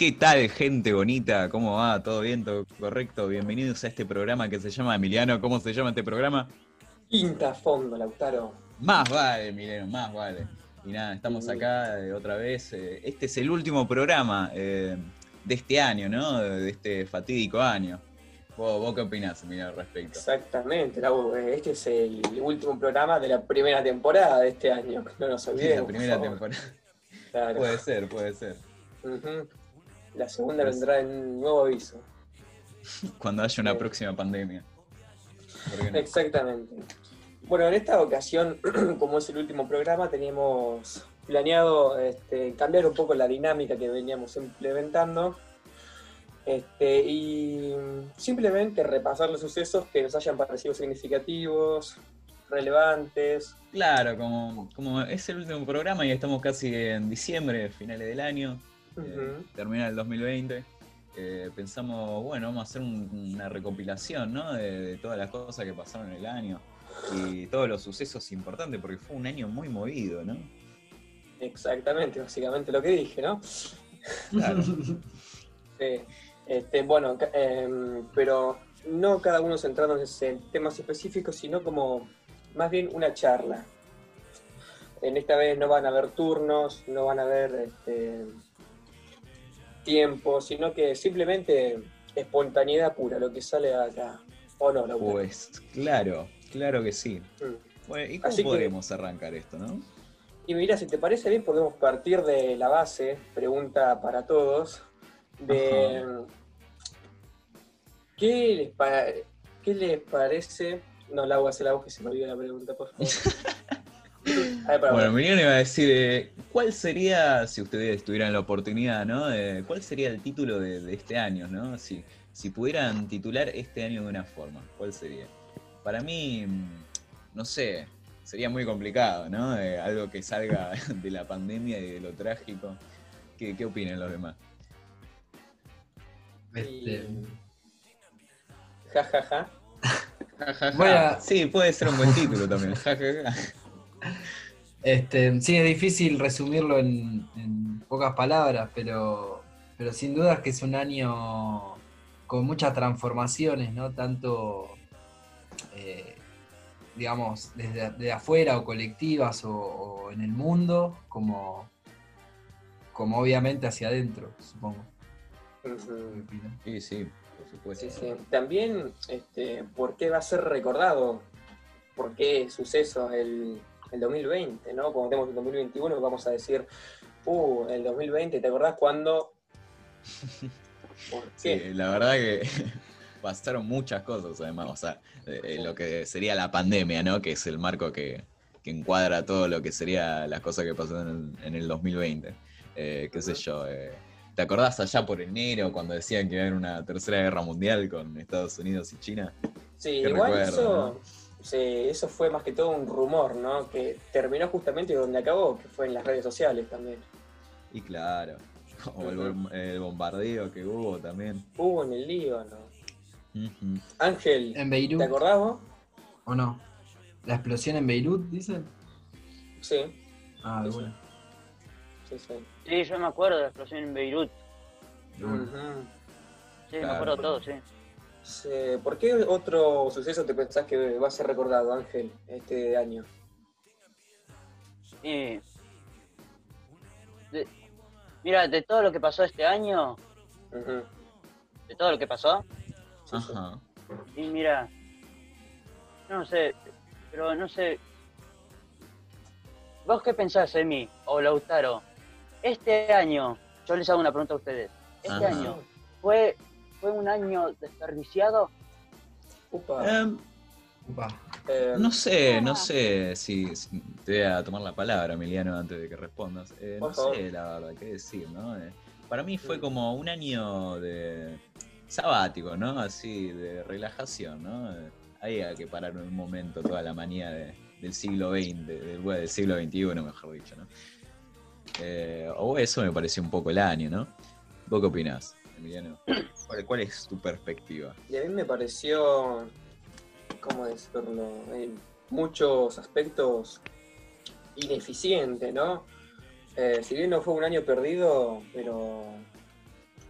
¿Qué tal, gente bonita? ¿Cómo va? ¿Todo bien? ¿Todo correcto? Bienvenidos a este programa que se llama Emiliano. ¿Cómo se llama este programa? Quinta fondo, Lautaro. Más vale, Emiliano, más vale. Y nada, estamos acá eh, otra vez. eh, Este es el último programa eh, de este año, ¿no? De este fatídico año. ¿Vos, vos qué opinás, Emiliano, al respecto? Exactamente, Lau, este es el último programa de la primera temporada de este año. No nos Sí, olvidemos. la por primera temporada. Claro. Puede ser, puede ser. Ujú. La segunda vendrá en nuevo aviso. Cuando haya una Sí. próxima pandemia. Exactamente. Bueno, en esta ocasión, como es el último programa, teníamos planeado este, cambiar un poco la dinámica que veníamos implementando este, y simplemente repasar los sucesos que nos hayan parecido significativos, relevantes. Claro, como, como es el último programa y estamos casi en diciembre, finales del año. Ujú. termina el 2020. eh, pensamos, bueno, vamos a hacer un- una recopilación, ¿no? De, de todas las cosas que pasaron en el año y todos los sucesos importantes, porque fue un año muy movido, ¿no? Exactamente, básicamente lo que dije, ¿no? Claro. Sí. Este, bueno, em, pero no cada uno centrándose en temas específicos, sino como más bien una charla. En esta vez no van a haber turnos, no van a haber este, tiempo, sino que simplemente espontaneidad pura, lo que sale acá. ¿O no? Pues claro, claro que sí. Mm. Bueno, ¿Y cómo Así que- podremos arrancar esto, no? Y mira, si te parece bien, podemos partir de la base, pregunta para todos, de ¿qué les, qué les parece? No, la hago hacer la voz que se me olvidó la pregunta, por favor. A ver, para Bueno. Emiliano iba a decir, eh, ¿cuál sería, si ustedes tuvieran la oportunidad, ¿no? Eh, ¿Cuál sería el título de, de este año, ¿no? Si, si pudieran titular este año de una forma, ¿cuál sería? Para mí, mm, no sé, sería muy complicado, ¿no? Eh, algo que salga de la pandemia y de lo trágico. ¿Qué, qué opinan los demás? Este, Ja, ja, ja. Ja, ja, ja. A- Sí, puede ser un buen título también. Ja, ja, ja. Este, sí, es difícil resumirlo en, en pocas palabras, pero, pero sin duda es que es un año con muchas transformaciones, ¿no? Tanto, eh, digamos, desde de afuera o colectivas o, o en el mundo, como, como obviamente hacia adentro, supongo. Sí, sí, por supuesto. Sí, sí. También, este, ¿por qué va a ser recordado? ¿Por qué suceso el, el 2020, ¿no? Cuando tenemos el 2021 vamos a decir, uh, el 2020, ¿te acordás cuando? ¿Por Sí, la verdad que pasaron muchas cosas además, o sea, eh, lo que sería la pandemia, ¿no? Que es el marco que, que encuadra todo lo que sería las cosas que pasaron en, en el 2020. Eh, qué sé yo, eh, ¿te acordás allá por enero cuando decían que iba a haber una tercera guerra mundial con Estados Unidos y China? Sí, igual recuerdo, eso, sí, eso fue más que todo un rumor, ¿no? Que terminó justamente donde acabó, que fue en las redes sociales también. Y claro, o el, bom- el bombardeo que hubo también. Hubo en el Líbano. Ujú. Ángel, En Beirut, ¿te acordás vos? ¿o no? ¿La explosión en Beirut, dicen? Sí, Ah, de Sí, sí. buena. sí, sí. Sí, yo me acuerdo de la explosión en Beirut. Sí, Claro. me acuerdo todo, sí. Sí, ¿Por qué otro suceso te pensás que va a ser recordado, Ángel, este año? De- Mira, de todo lo que pasó este año, de todo lo que pasó, y mira, no sé, pero no sé. ¿Vos qué pensás, Emi o Lautaro? Este año, yo les hago una pregunta a ustedes. ¿Este año fue, fue un año desperdiciado? Upa. Upa. Eh, No sé, no sé si, si- te voy a tomar la palabra, Emiliano, antes de que respondas. Eh, no favor. sé, la verdad, qué decir, ¿no? Eh, para mí fue Mm. como un año de sabático, ¿no? Así, de relajación, ¿no? Eh, Ahí hay que parar un momento toda la manía de- del siglo XX, del, bueno, del siglo XXI, mejor dicho, ¿no? Eh, o eso me pareció un poco el año, ¿no? ¿Vos qué opinás, Emiliano? ¿Cuál, cuál es tu perspectiva? Y a mí me pareció, ¿cómo decirlo? En muchos aspectos ineficiente, ¿no? Eh, si bien no fue un año perdido, pero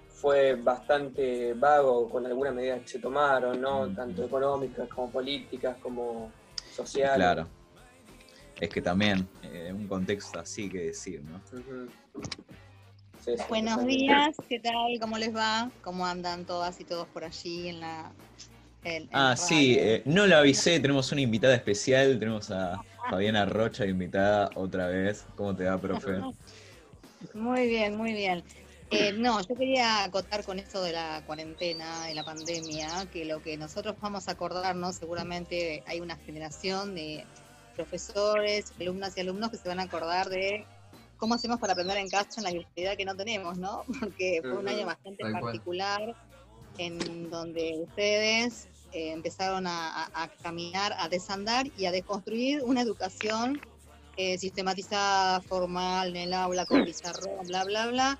fue bastante vago con algunas medidas que se tomaron, ¿no? Mm. Tanto económicas como políticas, como sociales. Claro. Es que también, en un contexto así que decir, ¿no? Ujú. Sí, sí, Buenos días, ¿qué tal? ¿Cómo les va? ¿Cómo andan todas y todos por allí en la... en- en Ah, la sí, eh, no lo avisé, tenemos una invitada especial, tenemos a Fabiana Rocha invitada otra vez. ¿Cómo te va, profe? Muy bien, muy bien. Eh, no, yo quería acotar con esto de la cuarentena, de la pandemia, que lo que nosotros vamos a acordarnos, seguramente hay una generación de profesores, alumnas y alumnos que se van a acordar de cómo hacemos para aprender en casa en la virtualidad que no tenemos, ¿no? Porque fue un año bastante tal cual. particular en donde ustedes eh, empezaron a, a- a caminar, a desandar y a deconstruir una educación eh, sistematizada, formal, en el aula, con pizarrón, bla, bla, bla,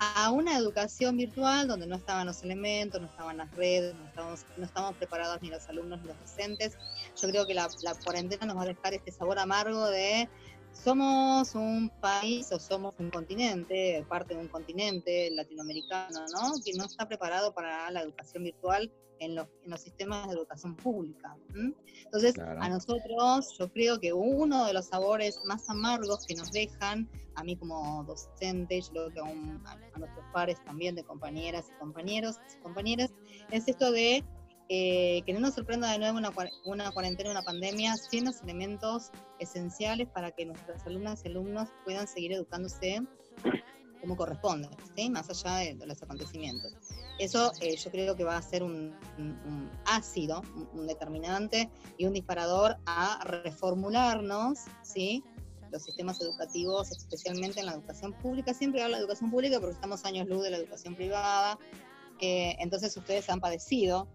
a una educación virtual donde no estaban los elementos, no estaban las redes, no estábamos, no estábamos preparados ni los alumnos ni los docentes. Yo creo que la, la cuarentena nos va a dejar este sabor amargo de somos un país o somos un continente, parte de un continente latinoamericano, ¿no? Que no está preparado para la educación virtual en los, en los sistemas de educación pública. ¿m? Entonces, Claro. a nosotros, yo creo que uno de los sabores más amargos que nos dejan, a mí como docente, yo creo que a, un- a- a nuestros pares también de compañeras y compañeros y compañeras, es esto de eh, que no nos sorprenda de nuevo una, una cuarentena, una pandemia, sin los elementos esenciales para que nuestras alumnas y alumnos puedan seguir educándose como corresponde, ¿sí? más allá de, de los acontecimientos. Eso eh, yo creo que va a ser un, un- un ácido, un, un determinante y un disparador a reformularnos, ¿sí? los sistemas educativos, especialmente en la educación pública. Siempre hablo de educación pública porque estamos años luz de la educación privada. Eh, entonces ustedes han padecido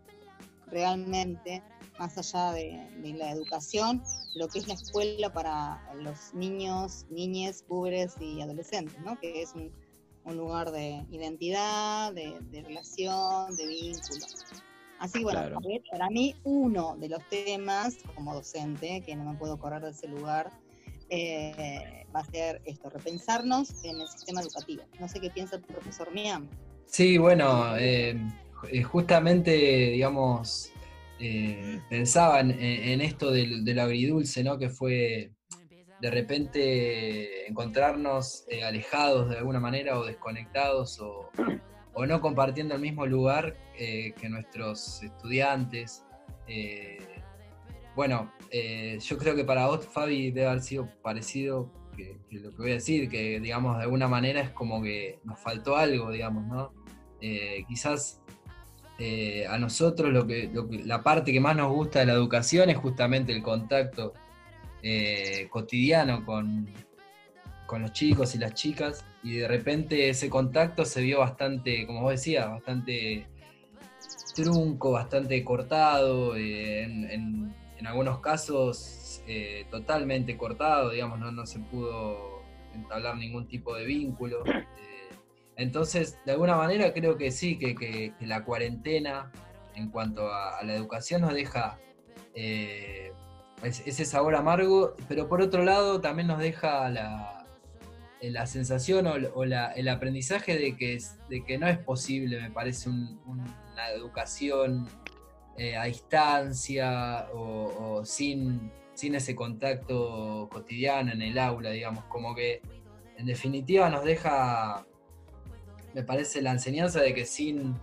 realmente, más allá de, de la educación, lo que es la escuela para los niños, niñas, púberes y adolescentes, ¿no? que es un, un lugar de identidad, de, de relación, de vínculo. Así que bueno, Claro. a ver, para mí uno de los temas como docente, que no me puedo correr de ese lugar, eh, va a ser esto, repensarnos en el sistema educativo. No sé qué piensa el profesor Miam. Sí, bueno, eh, justamente, digamos, eh, pensaba en, en esto del, del agridulce, ¿no? Que fue de repente encontrarnos eh, alejados de alguna manera o desconectados o, o no compartiendo el mismo lugar eh, que nuestros estudiantes. Eh, bueno, eh, yo creo que para vos, Fabi, debe haber sido parecido que, lo que voy a decir, que digamos de alguna manera es como que nos faltó algo, digamos, ¿no? Eh, quizás eh, a nosotros lo que, lo que- la parte que más nos gusta de la educación es justamente el contacto eh, cotidiano con, con los chicos y las chicas, y de repente ese contacto se vio bastante, como vos decías, bastante trunco, bastante cortado, eh, en, en- en algunos casos eh, totalmente cortado, digamos, no, no se pudo entablar ningún tipo de vínculo. entonces, de alguna manera creo que sí, que, que- la cuarentena en cuanto a, la educación nos deja eh, es- ese sabor amargo, pero por otro lado también nos deja la, eh, la sensación o, la- el aprendizaje de que, de que no es posible, me parece, un- una educación eh, a distancia o, o sin, sin ese contacto cotidiano en el aula, digamos, como que en definitiva nos deja, me parece, la enseñanza de que sin,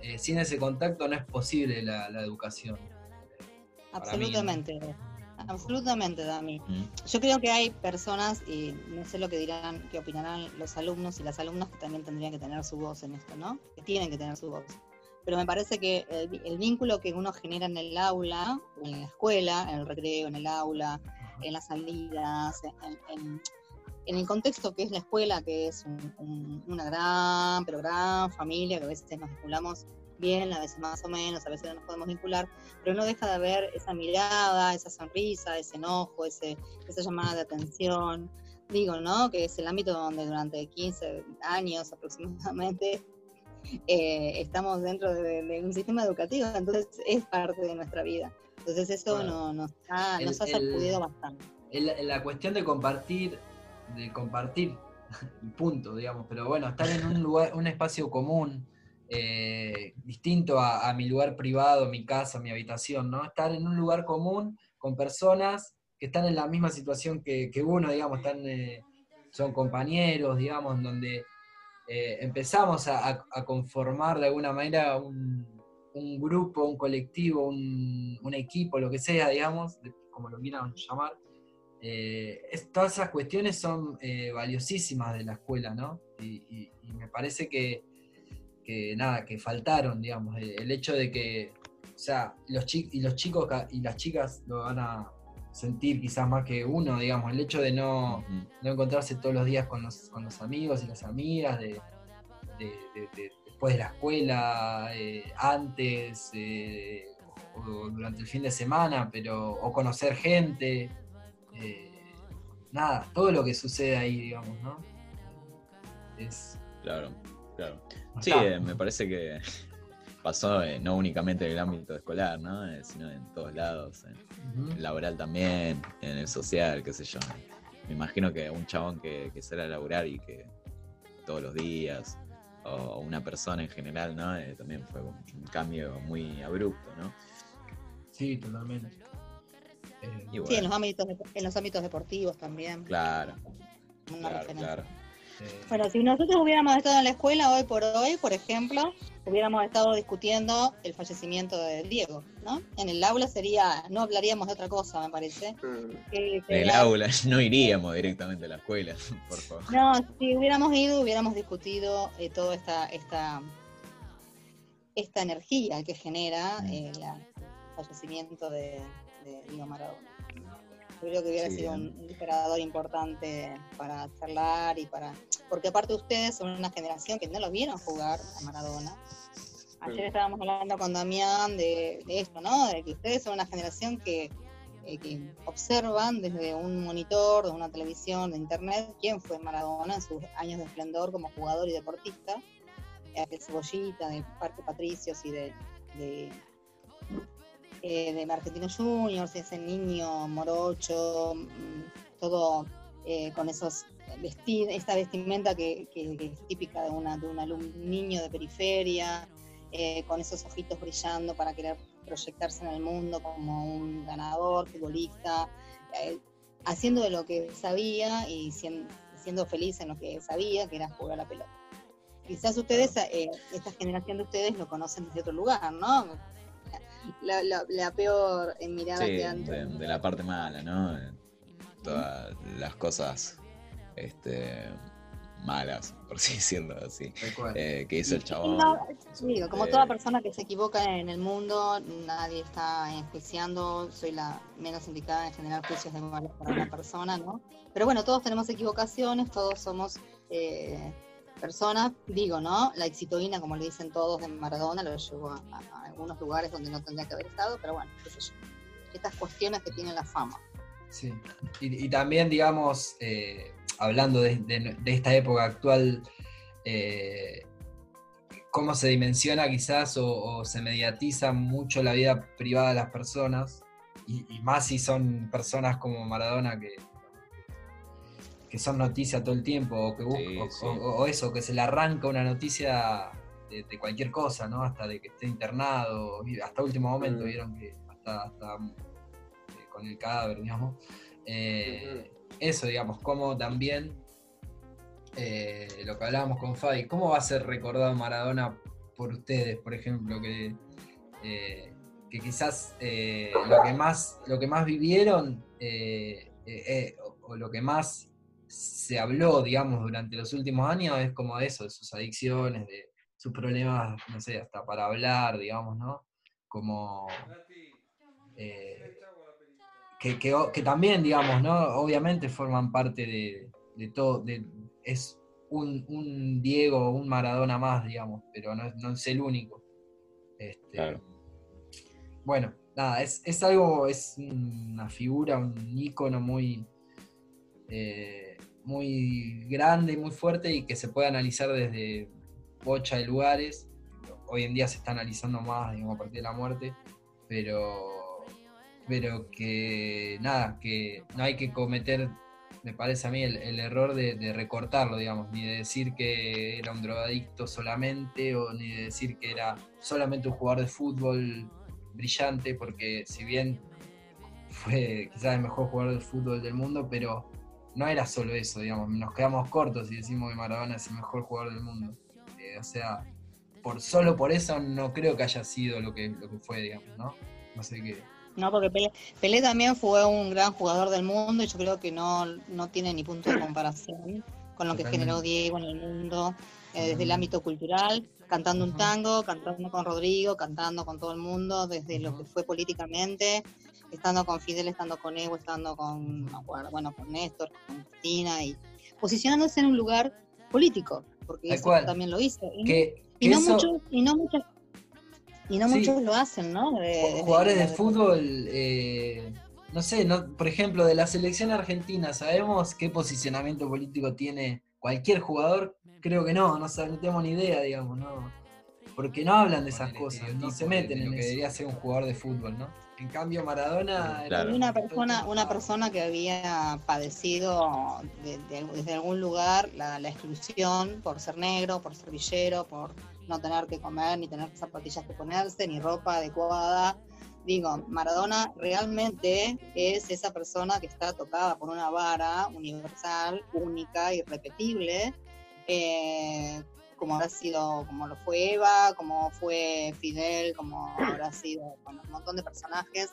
eh, sin ese contacto no es posible la, la educación. Para mí, ¿no? Absolutamente. Absolutamente, Dami. Mm. Yo creo que hay personas, y no sé lo que dirán, qué opinarán los alumnos y las alumnas que también tendrían que tener su voz en esto, ¿no? Que tienen que tener su voz. Pero me parece que el vínculo que uno genera en el aula, en la escuela, en el recreo, en el aula, en las salidas, en, en- en el contexto que es la escuela, que es un- un- una gran, pero gran familia, que a veces nos vinculamos bien, a veces más o menos, a veces no nos podemos vincular, pero no deja de haber esa mirada, esa sonrisa, ese enojo, ese, esa llamada de atención. Digo, ¿no? Que es el ámbito donde durante 15 años aproximadamente eh, estamos dentro de, de un sistema educativo, entonces es parte de nuestra vida. Entonces eso Claro. no, nos, ha, El- nos ha el- sacudido bastante. El- la cuestión de compartir, de compartir el punto, digamos. Pero bueno, estar en un lugar, un espacio común, eh, distinto a, mi lugar privado, mi casa, mi habitación, ¿no? Estar en un lugar común con personas que están en la misma situación que, uno, digamos, están, eh, son compañeros, digamos, donde eh, empezamos a, conformar de alguna manera un, grupo, un colectivo, un, un equipo, lo que sea, digamos, como lo quieran llamar. Eh, es- todas esas cuestiones son eh, valiosísimas de la escuela, ¿no? Y, y- y me parece que, que nada, que faltaron, digamos, el, el hecho de que, o sea, los, chi- y los chicos y las chicas lo van a sentir quizás más que uno, digamos, el hecho de no, no encontrarse todos los días con los, con los amigos y las amigas, de, de- de- de- después de la escuela, eh, antes, eh, o durante el fin de semana, pero, o conocer gente, eh, nada, todo lo que sucede ahí, digamos, ¿no? Es, Claro, claro. Sí, eh, me parece que pasó eh, no únicamente en el ámbito escolar, ¿no? Eh, sino en todos lados, en el laboral también, en el social, qué sé yo. Me imagino que un chabón que, que sale a laburar y que todos los días, o una persona en general, ¿no? También fue un, un cambio muy abrupto, ¿no? Sí, totalmente. Eh, Sí, en los ámbitos, en los ámbitos deportivos también. claro, una claro, referencia. claro. eh, Bueno, si nosotros hubiéramos estado en la escuela hoy por hoy, por ejemplo, hubiéramos estado discutiendo el fallecimiento de Diego, ¿no? En el aula sería, no hablaríamos de otra cosa, me parece. Mm. En el aula no iríamos directamente a la escuela, por favor. No, si hubiéramos ido, hubiéramos discutido eh, toda esta, esta, esta energía que genera Mm. eh, la- el fallecimiento de, de Diego Maradona. Yo creo que hubiera Sí, sido un, un disparador importante para charlar y para... Porque aparte ustedes son una generación que no lo vieron jugar a Maradona. Ayer estábamos hablando con Damián de, de esto, ¿no? De que ustedes son una generación que, eh, que observan desde un monitor, de una televisión, de internet, quién fue Maradona en sus años de esplendor como jugador y deportista. Eh, Aquel cebollita de Parque Patricios y de, de, eh, de Argentinos Juniors, ese niño morocho, mm, todo eh, con esos esta vestimenta que, que- que es típica de, una, de un niño de periferia, eh, con esos ojitos brillando para querer proyectarse en el mundo como un ganador, futbolista, eh, haciendo de lo que sabía y sien- siendo feliz en lo que sabía, que era jugar a la pelota. Quizás ustedes, eh, esta generación de ustedes lo conocen desde otro lugar, ¿no? La, la- la peor mirada Sí, que han de, de la parte mala, ¿no? Todas las cosas este, malas, por así decirlo así, eh, que hizo el chabón. no, Digo, como Eh, toda persona que se equivoca en el mundo, nadie está enjuiciando, soy la menos indicada en generar juicios de valor para una persona, ¿no? Pero bueno, todos tenemos equivocaciones, todos somos eh, personas, digo, ¿no? La excitoína, como le dicen todos de Maradona, lo llevó a, algunos lugares donde no tendría que haber estado, pero bueno. Estas cuestiones que tiene la fama. Sí. Y, también, digamos, eh, hablando de, esta época actual, eh, cómo se dimensiona quizás o, se mediatiza mucho la vida privada de las personas, y más si son personas como Maradona que, que son noticia todo el tiempo, o, que Sí, o- sí. o- o eso, que se le arranca una noticia de, de cualquier cosa, ¿no? Hasta de que esté internado, hasta último momento, Mm. vieron que hasta, hasta eh, con el cadáver, digamos. Eh, Eso, digamos, como también eh, lo que hablábamos con Fabi, ¿cómo va a ser recordado Maradona por ustedes, por ejemplo, que, que quizás lo, que más, lo que más vivieron o lo que más se habló, digamos, durante los últimos años es como de eso, de sus adicciones, de sus problemas, no sé, hasta para hablar, digamos, ¿no? Como... eh, que, que, que también, digamos, ¿no? Obviamente forman parte de, de todo, de, es un, un Diego, un Maradona más, digamos, pero no, es- no es el único. Este, Claro. Bueno, nada, es, es algo, es una figura, un ícono muy, eh, muy grande y muy fuerte y que se puede analizar desde bocha de lugares. Hoy en día se está analizando más, digamos, a partir de la muerte, pero, pero que nada, que no hay que cometer me parece a mí el, error de recortarlo, digamos, ni de decir que era un drogadicto solamente o ni de decir que era solamente un jugador de fútbol brillante, porque si bien fue quizás el mejor jugador de fútbol del mundo, pero no era solo eso, digamos, nos quedamos cortos y decimos que Maradona es el mejor jugador del mundo. Eh, o sea, por solo por eso no creo que haya sido lo que, lo que fue, digamos, ¿no? No sé qué. No, porque Pelé, Pelé también fue un gran jugador del mundo y yo creo que no, no tiene ni punto de comparación con lo que generó Diego en el mundo, eh, desde el ámbito cultural, cantando un tango, cantando con Rodrigo, cantando con todo el mundo, desde lo que fue políticamente, estando con Fidel, estando con Evo, estando con, no me acuerdo, bueno, con Néstor, con Cristina y posicionándose en un lugar político, porque eso también lo hizo. Y, Que, y que no eso- muchos, y no muchos, y no Sí. muchos lo hacen, ¿no? De- jugadores de desde- fútbol, eh, no sé, no, por ejemplo, de la selección argentina, ¿sabemos qué posicionamiento político tiene cualquier jugador? Creo que no, no, no tenemos ni idea, digamos, ¿no? Porque no hablan de esas cosas, no se meten de en lo que debería ser un jugador de fútbol, ¿no? En cambio, Maradona... era- Claro. Una persona, una persona que había padecido de- de- desde algún lugar la, la exclusión por ser negro, por ser villero, por no tener que comer, ni tener zapatillas que ponerse, ni ropa adecuada. Digo, Maradona realmente es esa persona que está tocada por una vara universal, única, irrepetible, eh, como habrá sido, como lo fue Eva, como fue Fidel, como habrá sido bueno, un montón de personajes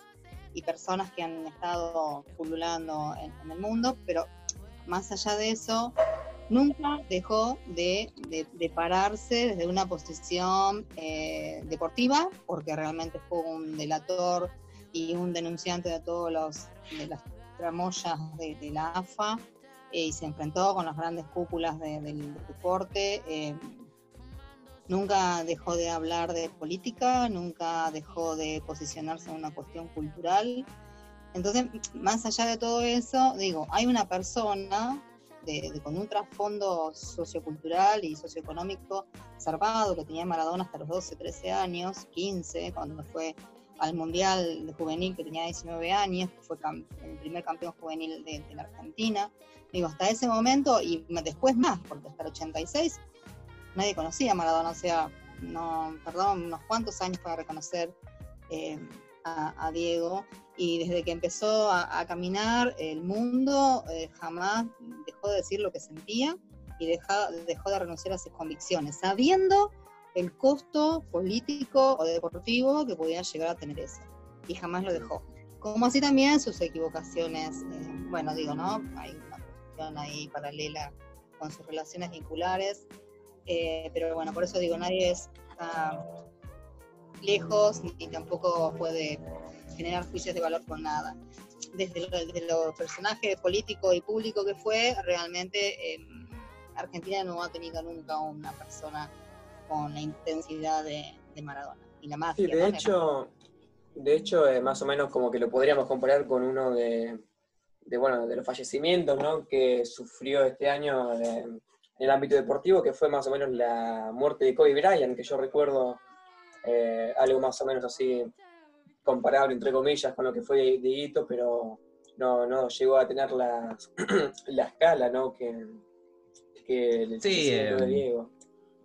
y personas que han estado pululando en, en el mundo, pero más allá de eso, nunca dejó de, de- de pararse desde una posición eh, deportiva, porque realmente fue un delator y un denunciante de todos los de las tramoyas de, la AFA eh, y se enfrentó con las grandes cúpulas de- del deporte. eh, nunca dejó de hablar de política, nunca dejó de posicionarse en una cuestión cultural. Entonces, más allá de todo eso, digo, hay una persona con un trasfondo sociocultural y socioeconómico zarpado que tenía Maradona hasta los 12, 13 años, 15, cuando fue al Mundial de Juvenil que tenía 19 años, que fue el primer campeón juvenil de, la Argentina. Digo, hasta ese momento y después más, porque hasta el 86 nadie conocía a Maradona, o sea, no, perdón, unos cuantos años para reconocer eh, a Diego. Y desde que empezó a, caminar el mundo, eh, jamás dejó de decir lo que sentía y deja- dejó de renunciar a sus convicciones, sabiendo el costo político o deportivo que podía llegar a tener eso. Y jamás lo dejó. Como así también sus equivocaciones, eh, bueno, digo, ¿no? Hay una cuestión ahí paralela con sus relaciones vinculares, eh, pero bueno, por eso digo, nadie está lejos ni tampoco puede generar juicios de valor con nada. Desde lo, desde lo personaje político y público que fue, realmente eh, Argentina no ha tenido nunca una persona con la intensidad de, de Maradona. Y la mafia. Sí, de ¿no? hecho, de hecho eh, más o menos como que lo podríamos comparar con uno de, de, bueno, de los fallecimientos ¿no? que sufrió este año eh, en el ámbito deportivo, que fue más o menos la muerte de Kobe Bryant, que yo recuerdo eh, algo más o menos así comparable, entre comillas, con lo que fue Dieguito, pero no, no llegó a tener la, la escala ¿no? que, que el Sí, de eh, Diego.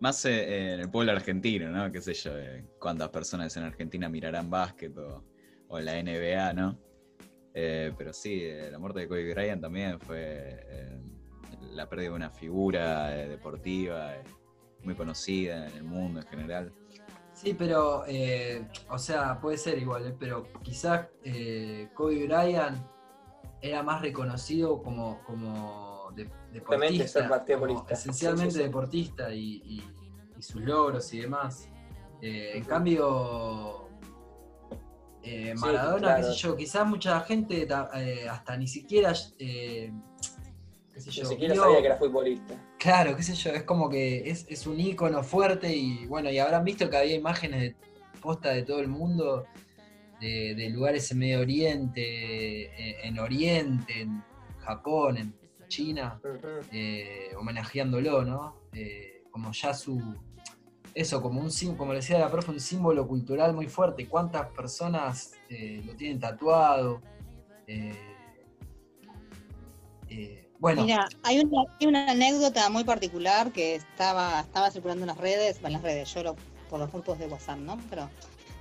Más eh, en el pueblo argentino, ¿no? Qué sé yo, eh, cuántas personas en Argentina mirarán básquet o, o la NBA, ¿no? Eh, pero sí, eh, la muerte de Kobe Bryant también fue eh, la pérdida de una figura deportiva muy conocida en el mundo en general. Sí, pero, eh, o sea, puede ser igual, ¿eh? pero quizás eh, Kobe Bryant era más reconocido como, como de- deportista, como esencialmente Sí, sí, sí. deportista y, y- y sus logros y demás. En cambio, Maradona, claro. qué sé yo, quizás mucha gente ta- hasta ni siquiera, qué sé Ni siquiera sabía que era futbolista. Claro, qué sé yo, es como que es, es un ícono fuerte y bueno, y habrán visto que había imágenes de posta de todo el mundo, de, de lugares en Medio Oriente, en Oriente, en Japón, en China, eh, homenajeándolo, ¿no? Eh, como ya su... Eso, como un como le decía la profe, un símbolo cultural muy fuerte. ¿Cuántas personas eh, lo tienen tatuado? Eh, eh, Bueno, Mira, hay una, hay una anécdota muy particular que estaba, estaba circulando en las redes, en las redes, yo lo, por los grupos de WhatsApp, ¿no? Pero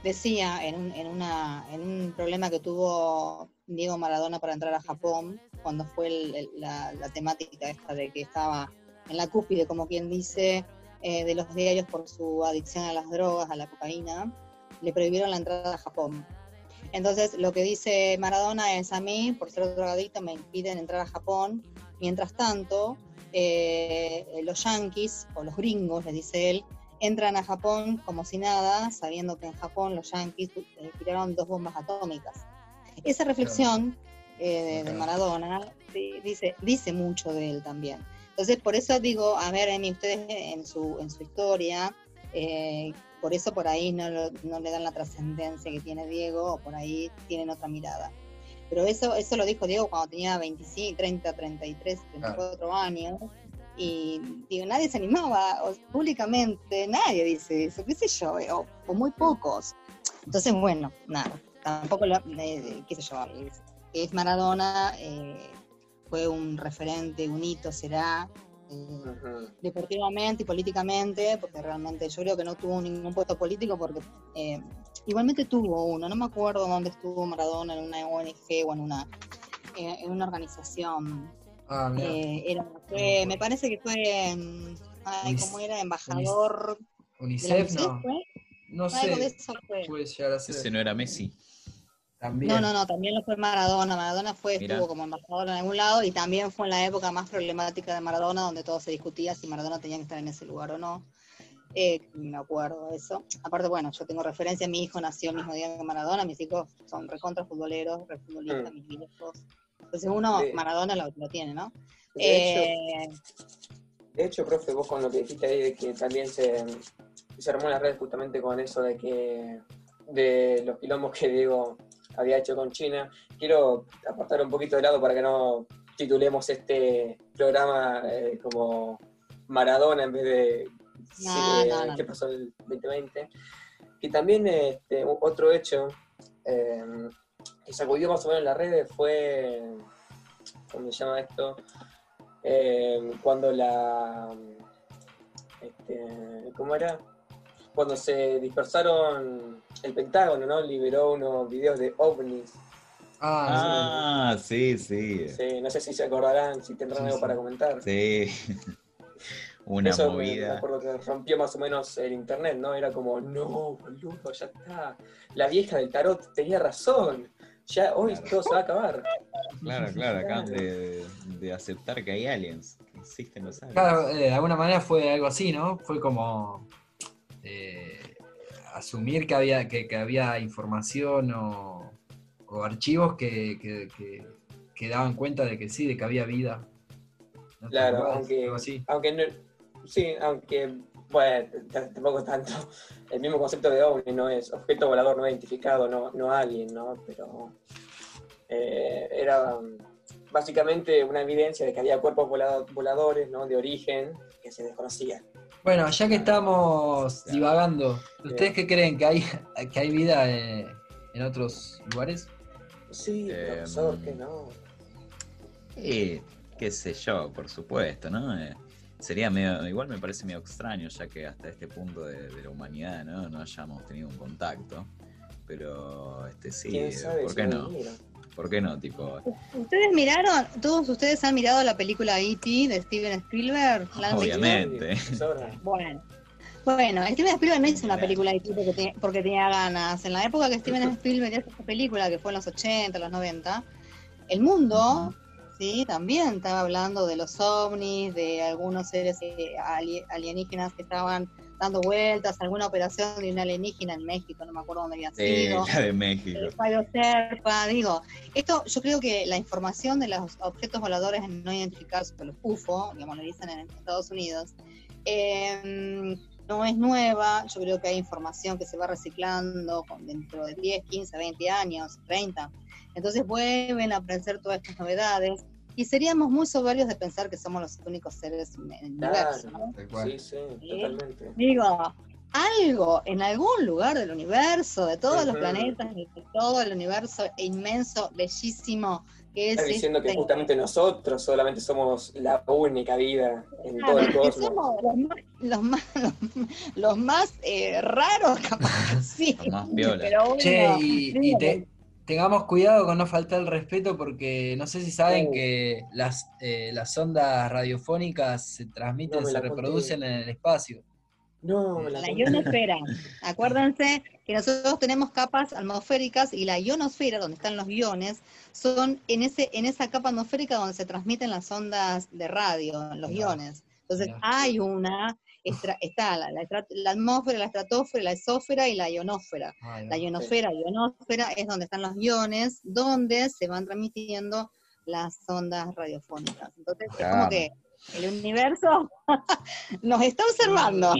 decía en un, en, una, en un problema que tuvo Diego Maradona para entrar a Japón, cuando fue la temática esta de que estaba en la cúspide, como quien dice, eh, de los diarios por su adicción a las drogas, a la cocaína, le prohibieron la entrada a Japón. Entonces, lo que dice Maradona es a mí, por ser drogadicto, me impiden entrar a Japón. Mientras tanto, eh, los yanquis, o los gringos, le dice él, entran a Japón como si nada, sabiendo que en Japón los yanquis eh, tiraron dos bombas atómicas. Esa reflexión eh, de. Maradona di- dice, dice mucho de él también. Entonces, por eso digo, a ver, Emi, ustedes en su, en su historia, eh, por eso por ahí no, no le dan la trascendencia que tiene Diego, o por ahí tienen otra mirada. Pero eso, eso lo dijo Diego cuando tenía 25, 30, 33, 34 años. Y digo, nadie se animaba, o- públicamente nadie dice eso, qué sé yo, o, o muy pocos. Entonces, bueno, nada, tampoco, lo, eh, qué sé yo, es, es Maradona, eh, fue un referente, un hito, será, deportivamente y políticamente, porque realmente yo creo que no tuvo ningún puesto político, porque eh, igualmente tuvo uno, no me acuerdo dónde estuvo Maradona, en una ONG o en una, eh, en una organización. ah, Eh, era, fue- me parece que fue, ay, Unis- ¿cómo era? Embajador UNICEF, UNICEF, no, ¿fue? no Algo de sé, eso fue. puede llegar a ser. Ese no era Messi. También. No, no, no, también lo fue Maradona. Maradona fue, Mirá. estuvo como embajador en algún lado y también fue en la época más problemática de Maradona, donde todo se discutía si Maradona tenía que estar en ese lugar o no. Eh, me acuerdo de eso. Aparte, bueno, yo tengo referencia, mi hijo nació el mismo día que Maradona, mis hijos son recontra futboleros, re futbolistas, mis viejos. Entonces uno, Sí. Maradona lo, lo tiene, ¿no? De hecho, Eh, De hecho, profe, vos con lo que dijiste ahí de que también se, se armó las redes justamente con eso de que de los quilombos que Diego había hecho con China, quiero apartar un poquito de lado para que no titulemos este programa eh, como Maradona en vez de No, sí, no, eh, no. qué pasó el 2020. Y también este, otro hecho eh, que sacudió más o menos en las redes fue, ¿cómo se llama esto? Eh, cuando la. Este, ¿Cómo era? Cuando se dispersaron, el Pentágono, ¿no? Liberó unos videos de ovnis. Ah, Ah, sí, sí. Sí, no sé si se acordarán, si tendrán Sí, algo sí. para comentar. Sí. Una Eso me, me movida. acuerdo que rompió más o menos el internet, ¿no? Era como, no, boludo, ya está. La vieja del tarot tenía razón. Ya hoy Claro. todo se va a acabar. Claro, claro, acaban de, de aceptar que hay aliens, que existen los aliens. Claro, eh, de alguna manera fue algo así, ¿no? Fue como eh, asumir que había, que, que había información o, o archivos que, que- que- que daban cuenta de que sí, de que había vida. ¿No te Claro, acordás? aunque, así. aunque no, sí, aunque, bueno, tampoco tanto, el mismo concepto de ovni no es objeto volador no identificado, no, no alien, ¿no? Pero eh, era um, básicamente una evidencia de que había cuerpos volado- voladores, ¿no? De origen que se desconocían. Bueno, ya que estamos Claro. divagando, ¿ustedes qué creen? ¿Que hay, que hay vida eh, en otros lugares? Sí, Eh, profesor, que no. Y qué sé yo, por supuesto, ¿no? Eh, sería medio, igual me parece medio extraño, ya que hasta este punto de, de la humanidad, ¿no? No hayamos tenido un contacto. Pero, este sí, ¿Quién sabe ¿por qué no? ¿Por qué no? Tipo, ¿Ustedes miraron, todos ustedes han mirado la película E.T. de Steven Spielberg? Obviamente. Bueno. Bueno, Steven Spielberg no hizo una película de E.T. porque, tenía- porque tenía ganas. En la época que Steven Spielberg hizo esta película, que fue en los 80, los 90, el mundo, sí, también estaba hablando de los ovnis, de algunos seres eh, ali- alienígenas que estaban dando vueltas, alguna operación de un alienígena en México, no me acuerdo dónde había eh, sido. la de México. el Fabio Serpa, digo, esto yo creo que la información de los objetos voladores no identificados, los UFO, digamos, lo dicen en Estados Unidos, eh, no es nueva, yo creo que hay información que se va reciclando dentro de 10, 15, 20 años, 30, entonces vuelven a aparecer todas estas novedades y seríamos muy soberbios de pensar que somos los únicos seres en el universo, ¿no? Sí, sí, totalmente. Digo, algo en algún lugar del universo, de todos los planetas, de todo el universo inmenso, bellísimo, que es Estás diciendo que este, justamente nosotros solamente somos la única vida en todo el cosmos. somos los más, los más, los más, eh, raros, capaz sí. Los más viola. Pero bueno, Che, y, te- tengamos cuidado con no faltar el respeto porque no sé si saben que las, eh, las ondas radiofónicas se transmiten, No se conté. reproducen en el espacio. No, me la La ionosfera. Acuérdense que nosotros tenemos capas atmosféricas y la ionosfera, donde están los iones, son en ese en esa capa atmosférica donde se transmiten las ondas de radio, los iones. Entonces hay una, estra- está la, la estra- la atmósfera, la estratosfera, la esósfera y la ionosfera. Ay, La no. ionosfera, ionosfera es donde están los iones, donde se van transmitiendo las ondas radiofónicas. Entonces es como que el universo nos está observando.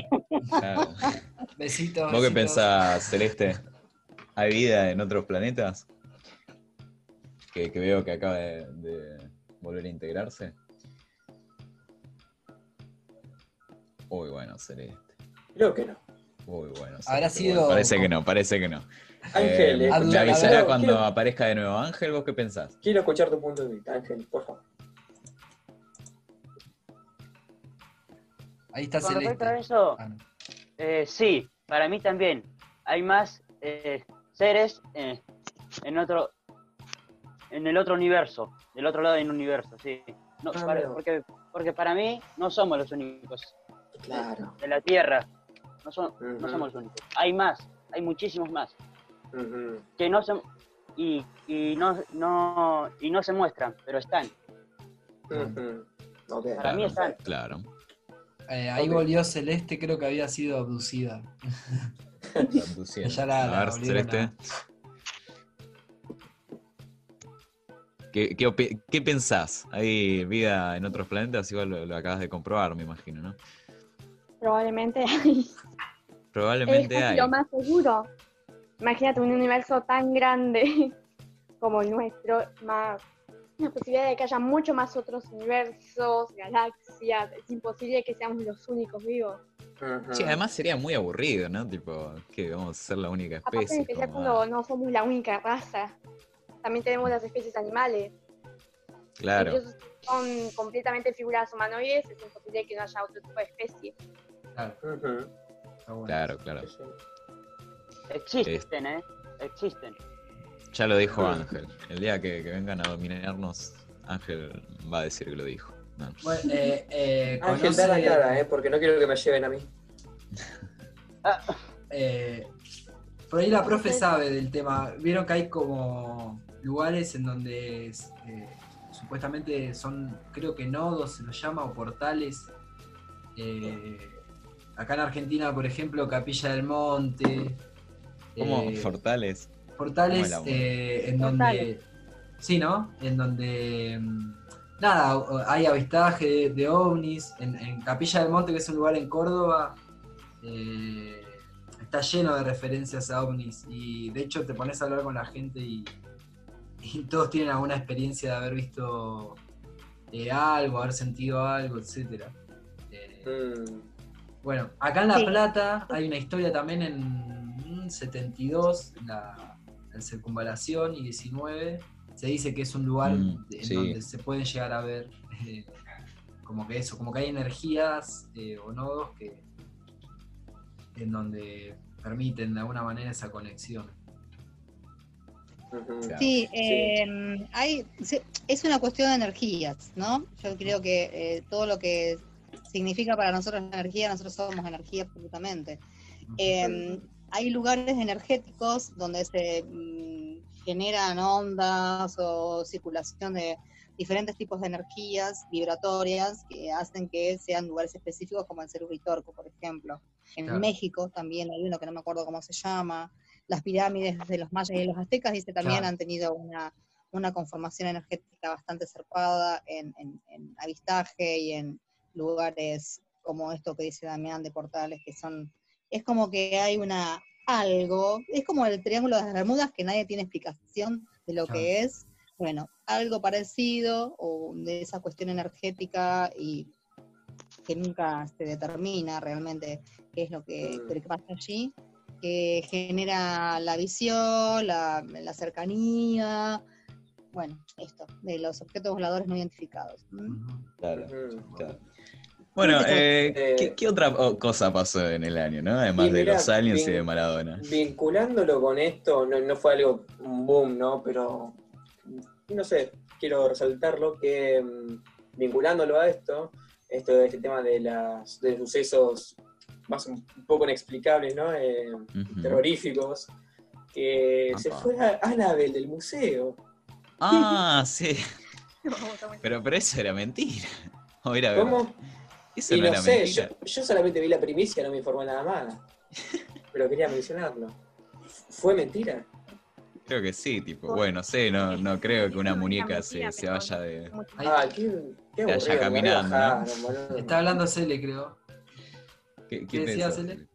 Claro. Besitos. ¿Vos qué pensás, Celeste? ¿Hay vida en otros planetas? Que, que veo que acaba de, de volver a integrarse. Uy, bueno, Celeste. Creo que no. Uy, bueno. Habrá sido bueno, parece que no, parece que no. Ángel, Eh, ¿Me avisará cuando quiero- aparezca de nuevo Ángel? ¿Vos qué pensás? Quiero escuchar tu punto de vista, Ángel, por favor. Ahí está Con respecto a Celeste. eso, Ah, no. eh, sí, para mí también. Hay más eh, seres eh, en otro, en el otro universo, del otro lado del universo, sí. No, Ah, para- porque, porque para mí no somos los únicos Claro. de la Tierra. No, son- no Ujú. somos los únicos. Hay más, hay muchísimos más que no se y, y no, no y no se muestran, pero están. Para mí están. Claro. Eh, ahí volvió Celeste, creo que había sido abducida. Abduciendo. Ya la- la a ver, volvieron Celeste. ¿Qué, qué, qué pensás? ¿Hay vida en otros planetas? Igual lo, lo acabas de comprobar, me imagino, ¿no? Probablemente hay. Es Probablemente hay. lo más seguro. Imagínate un universo tan grande como el nuestro, más la posibilidad de que haya mucho más otros universos, galaxias. Es imposible que seamos los únicos vivos. Sí, además sería muy aburrido, ¿no? Tipo, que vamos a ser la única Aparte especie. empezar como, cuando no somos la única raza. También tenemos las especies animales. claro, si son completamente figuras humanoides, es imposible que no haya otro tipo de especie. Claro, bueno. claro. Existen, ¿eh? Existen. Ya lo dijo. Ángel. El día que, que vengan a dominarnos, Ángel va a decir que lo dijo. No. Bueno, eh, eh, Ángel, conoce- da la cara, ¿eh? Porque no quiero que me lleven a mí. eh, por ahí la profe sabe del tema. Vieron que hay como lugares en donde eh, supuestamente son, creo que nodos se los llama, o portales. Eh, acá en Argentina, por ejemplo, Capilla del Monte. ¿Cómo? eh, Fortales. Como amor. eh, en donde sí no en donde mm, nada hay avistaje de, de ovnis en, en Capilla del Monte que es un lugar en Córdoba eh, está lleno de referencias a ovnis y de hecho te pones a hablar con la gente y, y todos tienen alguna experiencia de haber visto eh, algo haber sentido algo etcétera Eh, Mm. Bueno, acá en La Sí. Plata hay una historia también en mm, 72, en la en circunvalación y 19. Se dice que es un lugar Mm, en sí. donde se pueden llegar a ver eh, como que eso, como que hay energías eh, o nodos que en donde permiten de alguna manera esa conexión. Sí, eh, hay, es una cuestión de energías, ¿no? Yo creo que eh, todo lo que significa para nosotros energía, nosotros somos energía absolutamente. Eh, hay lugares energéticos donde se mm, generan ondas o circulación de diferentes tipos de energías vibratorias que hacen que sean lugares específicos como el Cerro Uritorco, por ejemplo. En Claro. México también hay uno que no me acuerdo cómo se llama. Las pirámides de los mayas y los aztecas, dice, también Claro. han tenido una, una conformación energética bastante zarpada en, en- en avistaje y en lugares como esto que dice Damián de portales, que son, es como que hay una algo, es como el triángulo de las Bermudas que nadie tiene explicación de lo Claro. que es. Bueno, algo parecido o de esa cuestión energética y que nunca se determina realmente qué es lo que, Mm. que pasa allí, que genera la visión, la, la cercanía, bueno, esto, de los objetos voladores no identificados. ¿Mm? Claro, claro. Bueno, eh, Eh, ¿qué, qué otra oh, cosa pasó en el año, no? Además de los aliens y de Maradona. Vinculándolo con esto, no, no fue algo, un boom, ¿no? Pero, no sé, quiero resaltarlo que mm, vinculándolo a esto, esto este tema de, las, de sucesos más un poco inexplicables, ¿no? Eh, terroríficos, que se fue a Annabel del museo. Ah, sí. Pero, pero eso era mentira. O era verdad. Y no, no era sé, yo, yo solamente vi la primicia, no me informé nada más. Pero quería mencionarlo. ¿Fue mentira? Creo que sí, tipo, bueno, no sé, no, no creo que una muñeca se, se vaya de. Ah, qué, qué Que aburrido. caminando, ¿no? bajaron, boludo. Está hablando Cele, creo. ¿Qué, ¿Qué decías, pensás? Ele?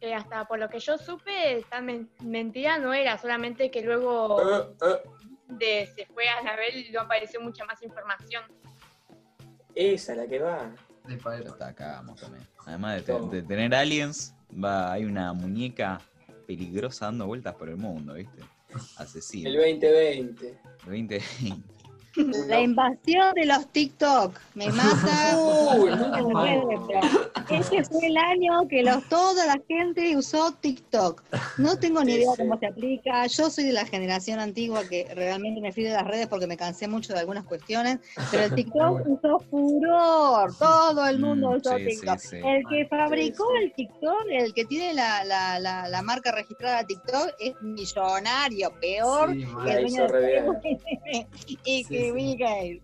Eh, hasta por lo que yo supe, tan men- mentira no era, solamente que luego Eh, eh, de se fue a Anabel no apareció mucha más información. Esa la que va. También. Además de, te- de tener aliens, va, hay una muñeca peligrosa dando vueltas por el mundo, ¿viste? Asesina. El 2020. 2020. La invasión de los TikTok me mata. Uy, Este fue el año que los, toda la gente usó TikTok. No tengo ni idea cómo se aplica. Yo soy de la generación antigua que realmente me fui de las redes porque me cansé mucho de algunas cuestiones. Pero el TikTok usó furor. Todo el mundo Mm, usó sí, TikTok. sí. El que fabricó el TikTok, el que tiene la, la, la, la marca registrada TikTok, es millonario, peor que el dueño de y que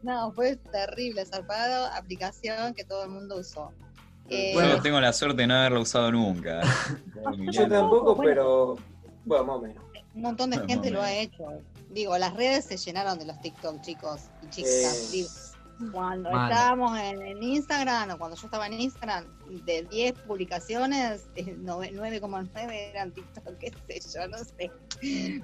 No, fue terrible, zarpado, aplicación que todo el mundo usó. Eh, Yo tengo la suerte de no haberlo usado nunca. Yo tampoco, Bueno. pero. Bueno, más o menos. un montón de Más gente lo ha hecho. Digo, las redes se llenaron de los TikTok, chicos y chicas. Eh, Digo, cuando Mal. estábamos en, en Instagram, o cuando yo estaba en Instagram, de 10 publicaciones, eh, nove- 9,9 eran TikTok, qué sé yo, no sé.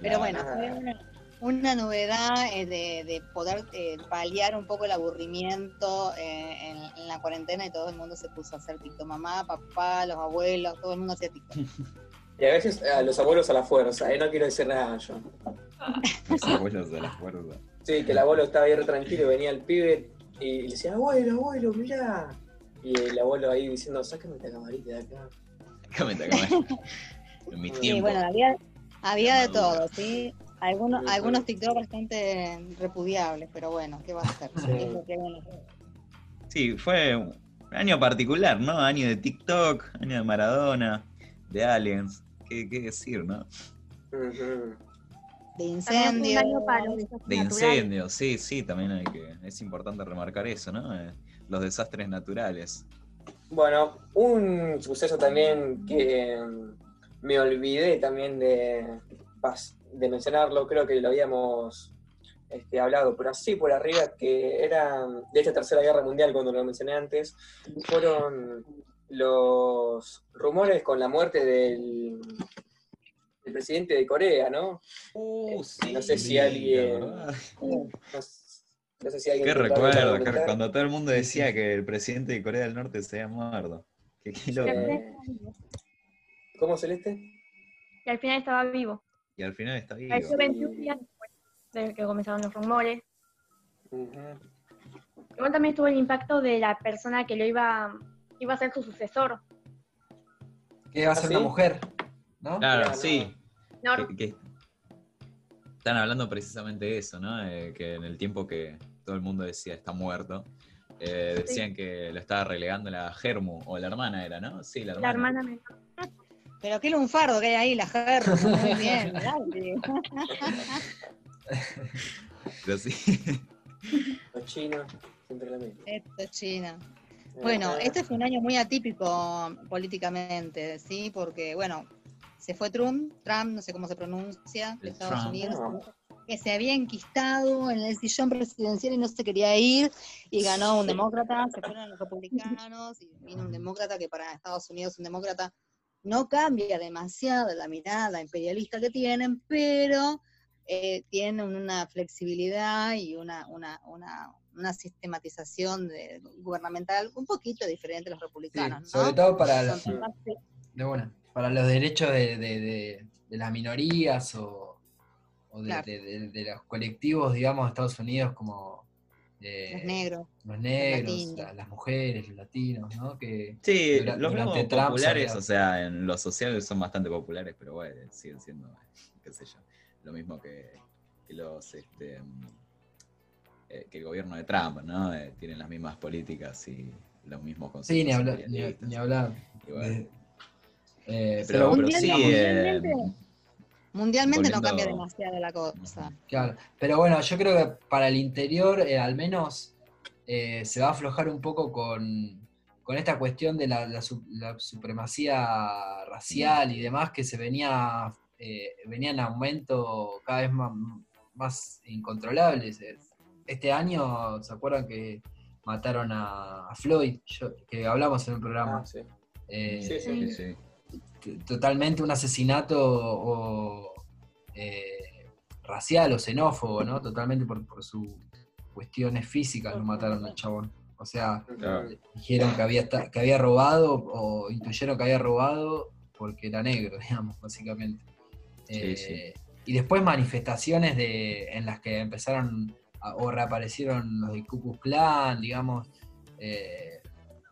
Pero bueno, fue una, una novedad eh, de, de poder eh, paliar un poco el aburrimiento eh, en, en la cuarentena y todo el mundo se puso a hacer TikTok. Mamá, papá, los abuelos, todo el mundo hacía TikTok. Y a veces a los abuelos a la fuerza, ¿eh? no quiero decir nada yo. Los abuelos de la fuerza. Sí, que el abuelo estaba ahí re tranquilo y venía el pibe y le decía, abuelo, abuelo, mirá. Y el abuelo ahí diciendo, sácame esta camarita de acá. Déjame te acá. En mi Sí, tiempo. Sí, bueno, había, había de todo, ¿sí? Algunos, algunos TikTok bastante repudiables, pero bueno, ¿qué va a hacer? Sí. Fue un año particular, ¿no? Año de TikTok, año de Maradona, de Aliens. ¿Qué, qué decir, no? De incendios. De incendios, sí, sí, también hay que. Es importante remarcar eso, ¿no? Eh, los desastres naturales. Bueno, un suceso también que me olvidé también de, pas- de mencionarlo, creo que lo habíamos este, hablado, pero así por arriba, que era de esta tercera guerra mundial, cuando lo mencioné antes, fueron los rumores con la muerte del, del presidente de Corea, ¿no? Uh, sí, no sé si alguien-. No, sé si alguien... Qué recuerdo, que cuando todo el mundo decía que el presidente de Corea del Norte se había muerto. Qué. Eh, ¿Cómo, Celeste? Y al final estaba vivo. Y al final está vivo. Falleció 21 días después de que comenzaron los rumores. Igual también estuvo el impacto de la persona que lo iba, iba a ser su sucesor. Que va a ser ¿Ah, sí? una mujer, ¿no? Claro, Claro, sí. Nor, que- que están hablando precisamente de eso, ¿no? Eh, que en el tiempo que todo el mundo decía está muerto, eh, decían que lo estaba relegando la Germu, o la hermana era, ¿no? Sí, la hermana. la hermana menor. Pero qué lunfardo que hay ahí, la Germo, muy bien. Pero sí. Los chinos, siempre lo mismo. Esto es China. Bueno, Ajá. este fue un año muy atípico políticamente, ¿sí? Porque, bueno, se fue Trump, Trump, no sé cómo se pronuncia, de El Estados Trump. Unidos, que se había enquistado en el sillón presidencial y no se quería ir, y ganó un demócrata, se fueron los republicanos, y vino un demócrata que para Estados Unidos un demócrata no cambia demasiado la mirada imperialista que tienen, pero eh, tienen una flexibilidad y una, una, una, una sistematización de- gubernamental un poquito diferente a los Sí, republicanos, ¿no? sobre todo para, de una, para los derechos de, de- de- las minorías o, o Claro. de los colectivos, digamos, de Estados Unidos como eh, Los negros. los negros, las mujeres, los latinos, ¿no? Que Sí, Dura- los vemos durante Trump populares, o sea, en lo social son bastante populares, pero bueno, siguen siendo, qué sé yo, lo mismo que, que los, este, eh, que el gobierno de Trump, ¿no? Eh, tienen las mismas políticas y los mismos conceptos. sí, ni hablar. Ni, hablar. Bueno, eh, pero, pero sí, Mundialmente- no cambia demasiado la cosa. Claro, pero bueno, yo creo que para el interior eh, al menos eh, se va a aflojar un poco con, con esta cuestión de la, la su- la supremacía racial y demás que se venía, eh, venía en aumento cada vez más, más incontrolables. Este año, ¿se acuerdan que mataron a, a Floyd? Yo- que hablamos en un programa. Ah, sí. Eh, Sí, sí. sí, sí. Totalmente un asesinato o, eh, racial o xenófobo, ¿no? Totalmente por, por sus cuestiones físicas lo mataron al chabón. O sea, Claro. dijeron que había, que había robado o intuyeron que había robado porque era negro, digamos, básicamente. Sí, Eh, sí. Y después manifestaciones de, en las que empezaron a- o reaparecieron los de Ku Klan, digamos, eh,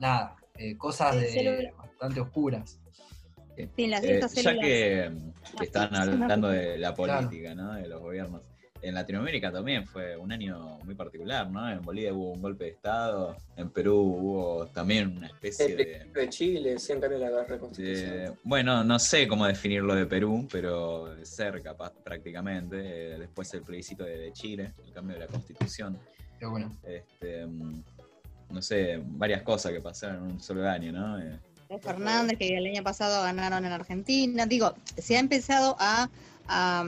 nada, eh, cosas de, bastante oscuras. Sí, las Eh, ya que, que están hablando de la política, ¿no? De los gobiernos. En Latinoamérica también fue un año muy particular, ¿no? En Bolivia hubo un golpe de Estado, en Perú hubo también una especie El de... de Chile, 100 años de la de- bueno, no sé cómo definirlo de Perú, pero de cerca prácticamente. Eh, Después el plebiscito de, Chile, el cambio de la constitución. Pero bueno, Este, mm, no sé, varias cosas que pasaron en un solo año, ¿no? Fernández, que el año pasado ganaron en Argentina. Digo, se ha empezado a, a,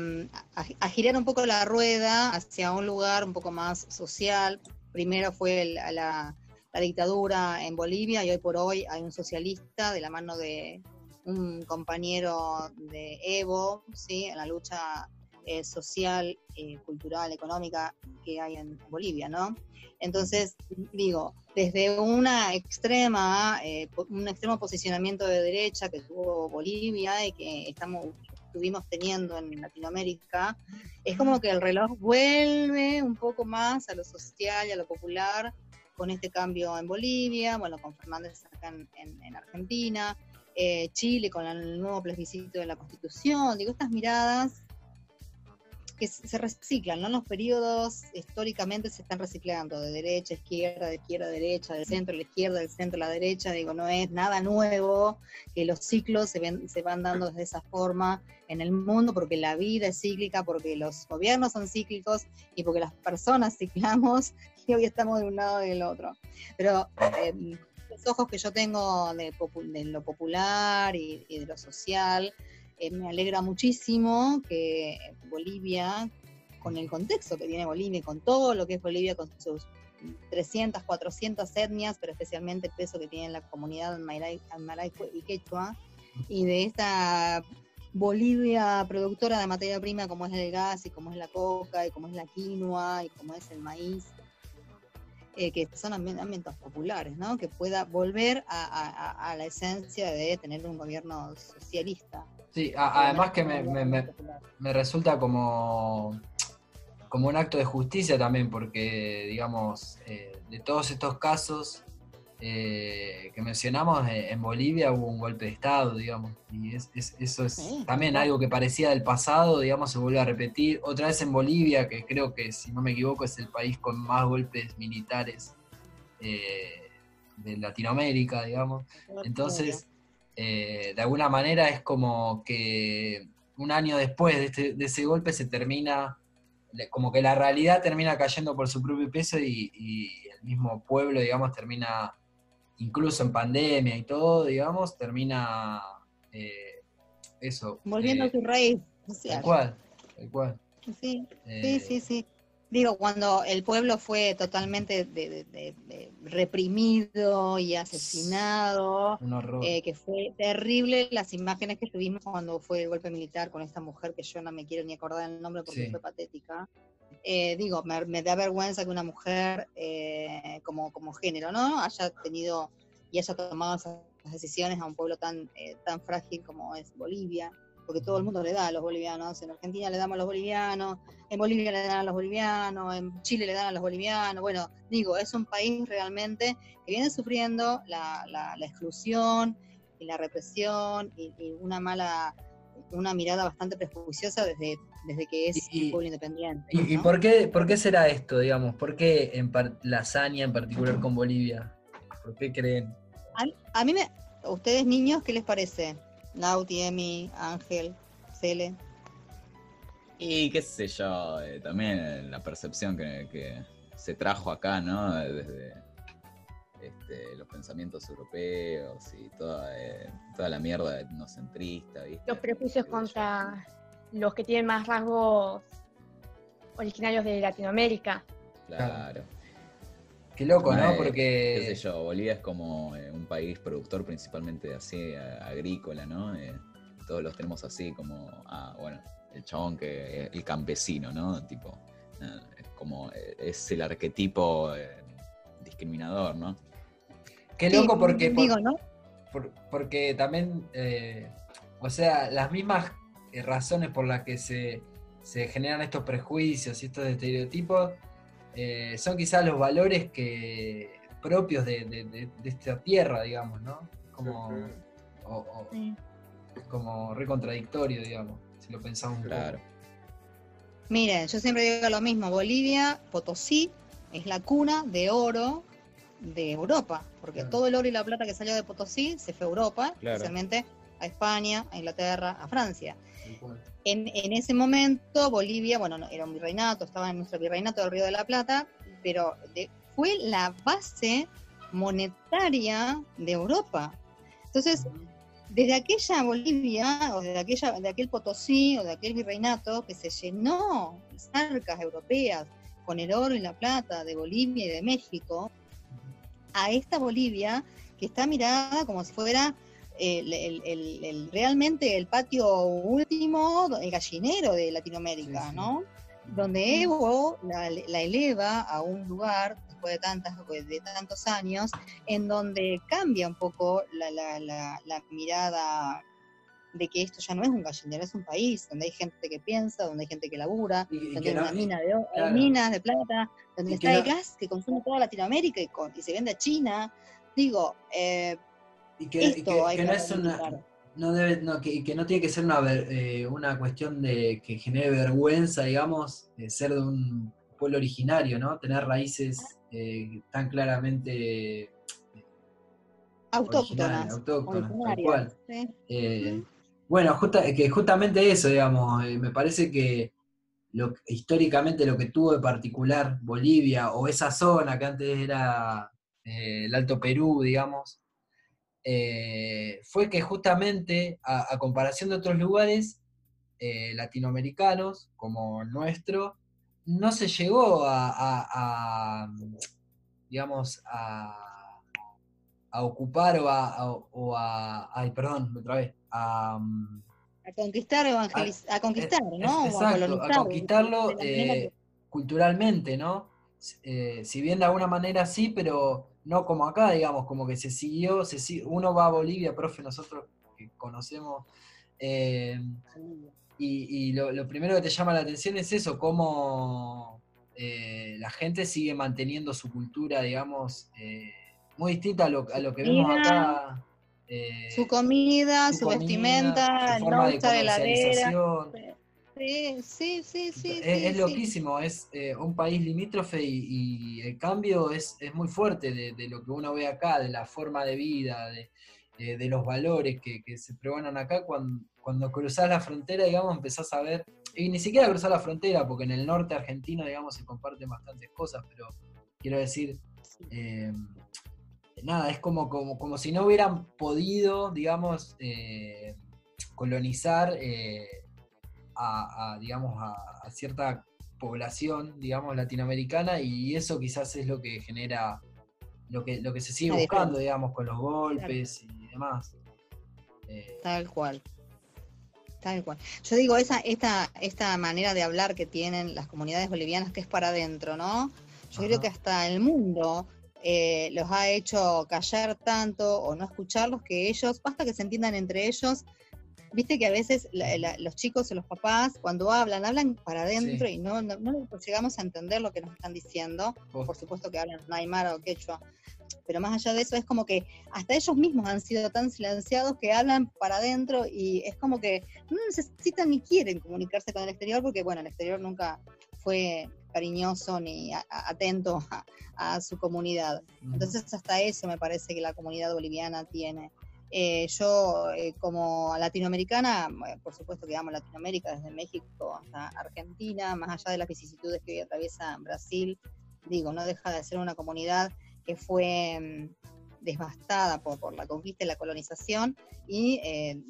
a- a girar un poco la rueda hacia un lugar un poco más social. Primero fue el- la, la dictadura en Bolivia y hoy por hoy hay un socialista de la mano de un compañero de Evo, ¿sí? en la lucha eh, social, eh, cultural, económica que hay en Bolivia, ¿no? Entonces, digo, desde una extrema, eh, un extremo posicionamiento de derecha que tuvo Bolivia y que estamos estuvimos teniendo en Latinoamérica, es como que el reloj vuelve un poco más a lo social y a lo popular con este cambio en Bolivia, bueno, con Fernández acá en Argentina, eh, Chile con el nuevo plebiscito de la Constitución, digo, estas miradas que se reciclan, ¿no? Los periodos históricamente se están reciclando, de derecha a izquierda, de izquierda a derecha, del centro a la izquierda, del centro a la derecha, digo, no es nada nuevo, que los ciclos se, ven- se van dando de esa forma en el mundo, porque la vida es cíclica, porque los gobiernos son cíclicos y porque las personas ciclamos y hoy estamos de un lado y del otro. Pero eh, los ojos que yo tengo de, de lo popular y de lo social, me alegra muchísimo que Bolivia, con el contexto que tiene Bolivia, y con todo lo que es Bolivia, con sus 300, 400 etnias, pero especialmente el peso que tiene la comunidad Aymaray y Quechua, y de esta Bolivia productora de materia prima como es el gas y como es la coca y como es la quinoa y como es el maíz, eh, que son ambi- ámbitos populares, ¿no? Que pueda volver a la esencia de tener un gobierno socialista. Sí, a- además que me, me- me- me resulta como, como un acto de justicia también, porque, digamos, eh, de todos estos casos eh, que mencionamos, eh, en Bolivia hubo un golpe de Estado, digamos, y es- es- eso es Sí. también algo que parecía del pasado, digamos, se vuelve a repetir. Otra vez en Bolivia, que creo que, si no me equivoco, es el país con más golpes militares eh, de Latinoamérica, digamos. Entonces, eh, de alguna manera es como que un año después de, este- de ese golpe se termina, como que la realidad termina cayendo por su propio peso y, y el mismo pueblo, digamos, termina, incluso en pandemia y todo, digamos, termina eh, eso. volviendo eh, a su raíz Tal social. cual, tal cual. Sí, Eh, Sí, sí, sí. Digo, cuando el pueblo fue totalmente de- de- de- de reprimido y asesinado, eh, que fue terrible las imágenes que tuvimos cuando fue el golpe militar con esta mujer que yo no me quiero ni acordar el nombre porque Sí. fue patética. Eh, digo, me, me da vergüenza que una mujer eh, como, como género, ¿no? Haya tenido y haya tomado esas decisiones a un pueblo tan, eh, tan frágil como es Bolivia, porque todo el mundo le da a los bolivianos. En Argentina le damos a los bolivianos, en Bolivia le dan a los bolivianos, en Chile le dan a los bolivianos. Bueno, digo, es un país realmente que viene sufriendo la, la- la exclusión y la represión y, y una mala, una mirada bastante prejuiciosa desde, desde que es Y- un pueblo independiente. ¿Y, por, qué, por qué será esto, digamos? ¿Por qué en la hazaña en particular con Bolivia? ¿Por qué creen? A, a mí me, a ustedes niños, ¿qué les parece? Nauti, Emi, Ángel, Cele. Y qué sé yo, eh, también eh, la percepción que, que se trajo acá, ¿no? Desde este, los pensamientos europeos y toda, eh, toda la mierda etnocentrista, ¿viste? Los prejuicios yo. contra los que tienen más rasgos originarios de Latinoamérica. Claro. Qué loco, ¿no? Eh, Porque... qué sé yo, Bolivia es como eh, un país productor principalmente así, a- agrícola, ¿no? Eh, todos los tenemos así como, ah, bueno, el chabón que el campesino, ¿no? Tipo, eh, como, eh, es el arquetipo eh, discriminador, ¿no? Qué loco porque... por- Digo, ¿no? por- porque también, eh, o sea, las mismas eh, razones por las que se, se generan estos prejuicios y estos estereotipos eh, son quizás los valores que propios de, de- de- de esta tierra, digamos, ¿no? Como, o- o- Sí. como re contradictorio, digamos, si lo pensamos un Claro. poco. Miren, yo siempre digo lo mismo, Bolivia, Potosí, es la cuna de oro de Europa, porque Claro. todo el oro y la plata que salió de Potosí se fue a Europa, Claro. especialmente a España, a Inglaterra, a Francia. En, en ese momento Bolivia, bueno, no, era un virreinato, estaba en nuestro virreinato del Río de la Plata, pero de- fue la base monetaria de Europa. Entonces, desde aquella Bolivia, o desde aquella, de aquel Potosí, o de aquel virreinato que se llenó las arcas europeas con el oro y la plata de Bolivia y de México, a esta Bolivia que está mirada como si fuera el, el- el- realmente el patio último, el gallinero de Latinoamérica, Sí, sí. ¿no? Donde Evo la, la eleva a un lugar después de tantas de tantos años en donde cambia un poco la, la- la- mirada de que esto ya no es un gallinero, es un país donde hay gente que piensa, donde hay gente que labura, Y- y donde que hay no- una mina de, claro. minas de plata, donde Y está que el no- gas que consume toda Latinoamérica y, con- y se vende a China. Digo, eh, Y que, esto no es una, no debe, no, que, que no tiene que ser una, ver- eh, una cuestión de que genere vergüenza, digamos, de ser de un pueblo originario, ¿no? Tener raíces eh, tan claramente autóctonas. originarias, autóctonas, tal originarias, cual. Eh. Bueno, justa- que justamente eso, digamos, eh, me parece que lo, históricamente lo que tuvo de particular Bolivia o esa zona que antes era eh, el Alto Perú, digamos, eh, fue que justamente, a, a comparación de otros lugares eh, latinoamericanos como el nuestro, no se llegó a, a- a, digamos, a, a ocupar o a, o ay, perdón, otra vez, a, mm, conquistar, evangeliz- a conquistar, es- ¿no? Exacto, a conquistarlo eh, culturalmente, ¿no? Eh, si bien de alguna manera sí, pero no como acá, digamos, como que se siguió, se si- uno va a Bolivia, profe, nosotros que conocemos, eh, y, y lo, lo primero que te llama la atención es eso, cómo eh, la gente sigue manteniendo su cultura, digamos, eh, muy distinta a lo, a lo que vemos acá. su comida, su, comida, vestimenta, su forma de heladera. Sí, sí, sí, sí. es, sí, es sí. loquísimo, es eh, un país limítrofe y, y el cambio es, es muy fuerte de, de lo que uno ve acá, de la forma de vida, de, de- de los valores que, que se pregonan acá. Cuando, cuando cruzás la frontera, digamos, empezás a ver, y ni siquiera cruzar la frontera, porque en el norte argentino, digamos, se comparten bastantes cosas, pero quiero decir, eh, nada, es como, como, como si no hubieran podido, digamos, eh, colonizar eh, a, a, digamos, a, a cierta población, digamos, latinoamericana, y eso quizás es lo que genera, lo que, lo que se sigue buscando, digamos, con los golpes y demás. Eh, Tal cual. Tal cual. Yo digo, esa, esta, esta manera de hablar que tienen las comunidades bolivianas que es para adentro, ¿no? Yo creo que hasta el mundo eh, los ha hecho callar tanto o no escucharlos que ellos, basta que se entiendan entre ellos, Viste que a veces la- la- los chicos o los papás, cuando hablan, hablan para adentro y no, no, no llegamos a entender lo que nos están diciendo. Vos- Por supuesto que hablan Aymara o Quechua. Pero más allá de eso, es como que hasta ellos mismos han sido tan silenciados que hablan para adentro y es como que no necesitan ni quieren comunicarse con el exterior porque, bueno, el exterior nunca fue cariñoso ni a- a- atento a, a su comunidad. Entonces hasta eso me parece que la comunidad boliviana tiene. Eh, yo eh, como latinoamericana, por supuesto que amo Latinoamérica, desde México hasta Argentina, más allá de las vicisitudes que hoy atraviesa Brasil, digo, no deja de ser una comunidad que fue mm, devastada por, por la conquista y la colonización y eh,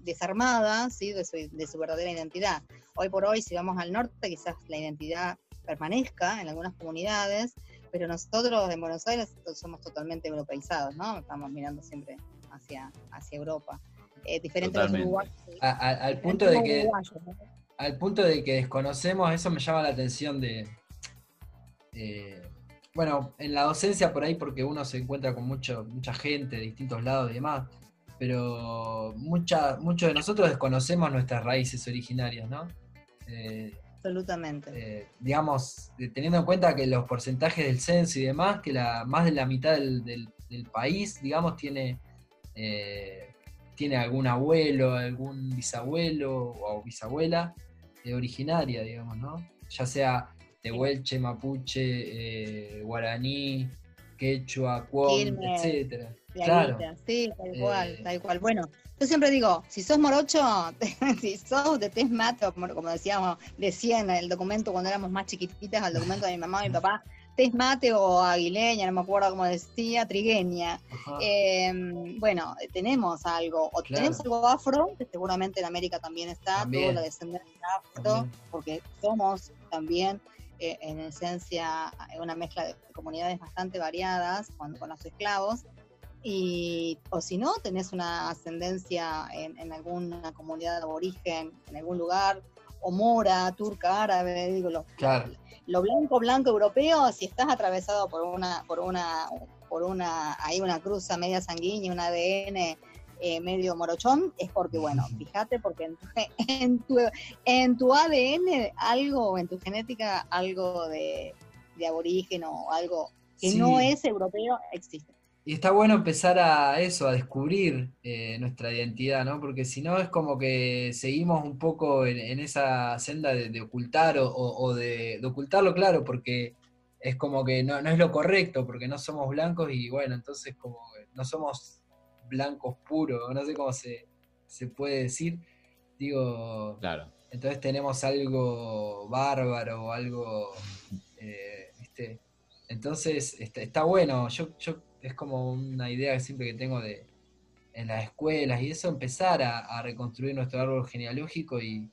desarmada ¿sí? de, su, de su verdadera identidad. Hoy por hoy, si vamos al norte, quizás la identidad permanezca en algunas comunidades, pero nosotros en Buenos Aires somos totalmente europeizados, ¿no? Estamos mirando siempre hacia, hacia Europa. Eh, diferente a los Totalmente. uruguayos. A- a- al punto de que uruguayos, ¿no? al punto de que desconocemos, eso me llama la atención de, eh, bueno, en la docencia por ahí porque uno se encuentra con mucho, mucha gente de distintos lados y demás, pero mucha, muchos de nosotros desconocemos nuestras raíces originarias, ¿no? Eh, Absolutamente. eh, digamos, teniendo en cuenta que los porcentajes del censo y demás, que la, más de la mitad del, del- del país, digamos, tiene, eh, tiene algún abuelo, algún bisabuelo o bisabuela eh, originaria, digamos, ¿no? Ya sea tehuelche, mapuche, eh, guaraní, quechua, cuom, etcétera. Claro. Sí, tal cual, Eh, tal cual. Bueno, yo siempre digo, si sos morocho, si sos de test mate, o como, como decíamos, decían en el documento cuando éramos más chiquititas, al documento de mi mamá y mi papá, test mate o aguileña, no me acuerdo cómo decía, trigueña. Eh, bueno, tenemos algo, o Claro. tenemos algo afro, que seguramente en América también está, También. toda la descendencia afro, También. porque somos también eh, en esencia una mezcla de comunidades bastante variadas con, con los esclavos. Y, o si no, tenés una ascendencia en, en alguna comunidad de aborigen, en algún lugar, o mora, turca, árabe, digo, lo, Claro. lo blanco, blanco europeo, si estás atravesado por una, por una, por una, hay una cruza media sanguínea, un ADN eh, medio morochón, es porque, bueno, fíjate, porque en tu, en tu, en tu ADN algo, en tu genética, algo de, de aborigen o algo que Sí. no es europeo existe. Y está bueno empezar a eso, a descubrir eh, nuestra identidad, ¿no? Porque si no es como que seguimos un poco en, en esa senda de, de ocultar o, o- o de, de ocultarlo, claro, porque es como que no, no es lo correcto, porque no somos blancos y bueno, entonces como que no somos blancos puros, no sé cómo se, se puede decir. Digo, Claro. entonces tenemos algo bárbaro, algo, eh, ¿viste? Entonces está, está bueno, yo, yo es como una idea siempre que tengo de en las escuelas y eso, empezar a, a reconstruir nuestro árbol genealógico y,